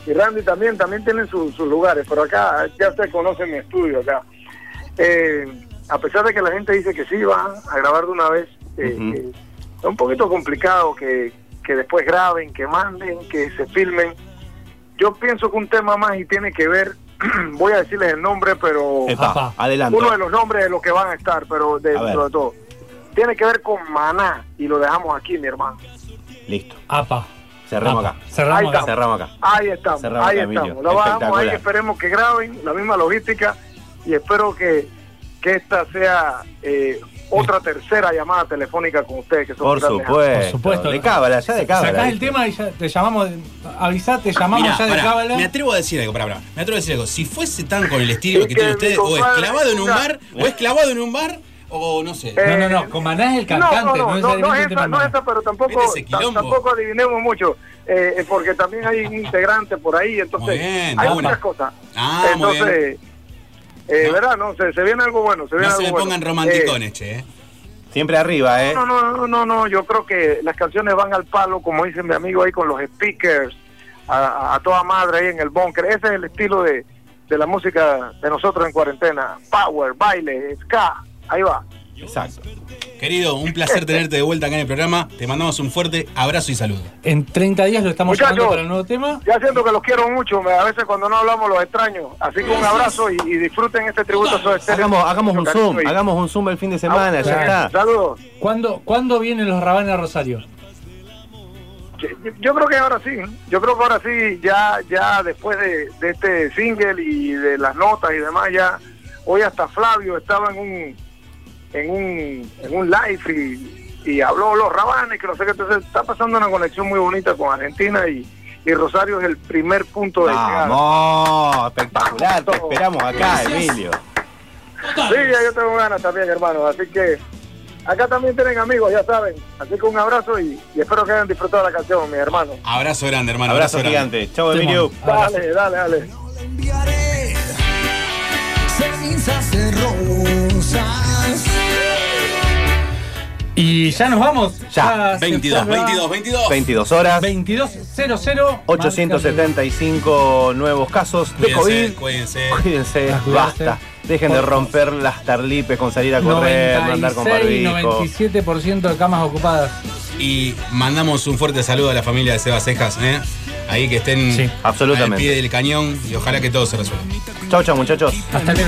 y Randy también, también tienen su- sus lugares. Pero acá, ya ustedes conocen mi estudio acá. Eh, a pesar de que la gente dice que sí va a grabar de una vez, eh, eh, es un poquito complicado que, que después graben, que manden, que se filmen. Yo pienso que un tema más y tiene que ver, voy a decirles el nombre, pero Epa, adelante. uno de los nombres de los que van a estar, pero ver. dentro de todo. Tiene que ver con Maná y lo dejamos aquí, mi hermano. Listo. APA. Cerramos APA. acá. Cerramos Ahí acá. está. Cerramos acá. Ahí estamos, Cerramos, ahí estamos. Lo bajamos ahí, esperemos que graben la misma logística y espero que, que esta sea eh, otra tercera llamada telefónica con ustedes, que son Por supuesto. Por supuesto. De cábala, ya de cábala. Sacás el tema y ya te llamamos, avisá, te llamamos Mirá, ya de pará, cábala. me atrevo a decir algo, pará, pará. Me atrevo a decir algo. Si fuese tan con el estilo Es que que tienen mi ustedes, o es compadre clavado en un bar, o es clavado en un bar, o no sé. Eh, No, no, no, con Maná es el cantante, no, no, no, no, es esa, no esa, pero tampoco, tampoco adivinemos mucho, eh, eh, porque también hay un integrante por ahí, entonces Muy bien, hay muchas cosas. Ah, muy bien. Eh, No. ¿verdad? No, se, se viene algo bueno, se viene No se algo me bueno. pongan Eh, romanticones, che. eh. Siempre arriba, ¿eh? No, no, no, no, no, yo creo que las canciones van al palo, como dice mi amigo ahí, con los speakers, a, a- a toda madre ahí en el bunker. Ese es el estilo de, de la música de nosotros en cuarentena. Power, baile, ska, ahí va. Exacto. Querido, un placer tenerte de vuelta acá en el programa. Te mandamos un fuerte abrazo y saludo. En 30 días lo estamos Muchachos. llamando para el nuevo tema. Ya siento que los quiero mucho, a veces cuando no hablamos los extraño. Así que un abrazo y, y disfruten este tributo. Hagamos, hagamos un zoom, y- hagamos un zoom el fin de semana, ya está. Saludos. ¿Cuándo, ¿Cuándo vienen los Rabanes a Rosario? Yo, yo creo que ahora sí, yo creo que ahora sí, ya ya después de, de este single y de las notas y demás, ya hoy hasta Flavio estaba en un en un, en un live y, y habló los rabanes, que no sé qué, entonces está pasando una conexión muy bonita con Argentina y, y Rosario es el primer punto de llegada. Vamos, espectacular, te esperamos acá, Emilio. Sí, ya yo tengo ganas también, hermano, así que acá también tienen amigos, ya saben, así que un abrazo y, y espero que hayan disfrutado la canción, mis hermanos. Abrazo grande, hermano. Abrazo grande. gigante. Emilio. Abrazo. Dale, dale, dale. enviaré cenizas de rosas. Y ya nos vamos. Ya, se 22, fue la 22, 22. 22 horas, 22.00. 875 nuevos casos de Cuídense, COVID. cuídense. Cuídense, basta. Dejen de romper las tarlipes con salir a correr, no andar con 96, barbijo. 97% de camas ocupadas. Y mandamos un fuerte saludo a la familia de Seba Cejas, ¿eh? Ahí que estén Sí, absolutamente. al pie del cañón y ojalá que todo se resuelva. Chau, chau, muchachos. Hasta el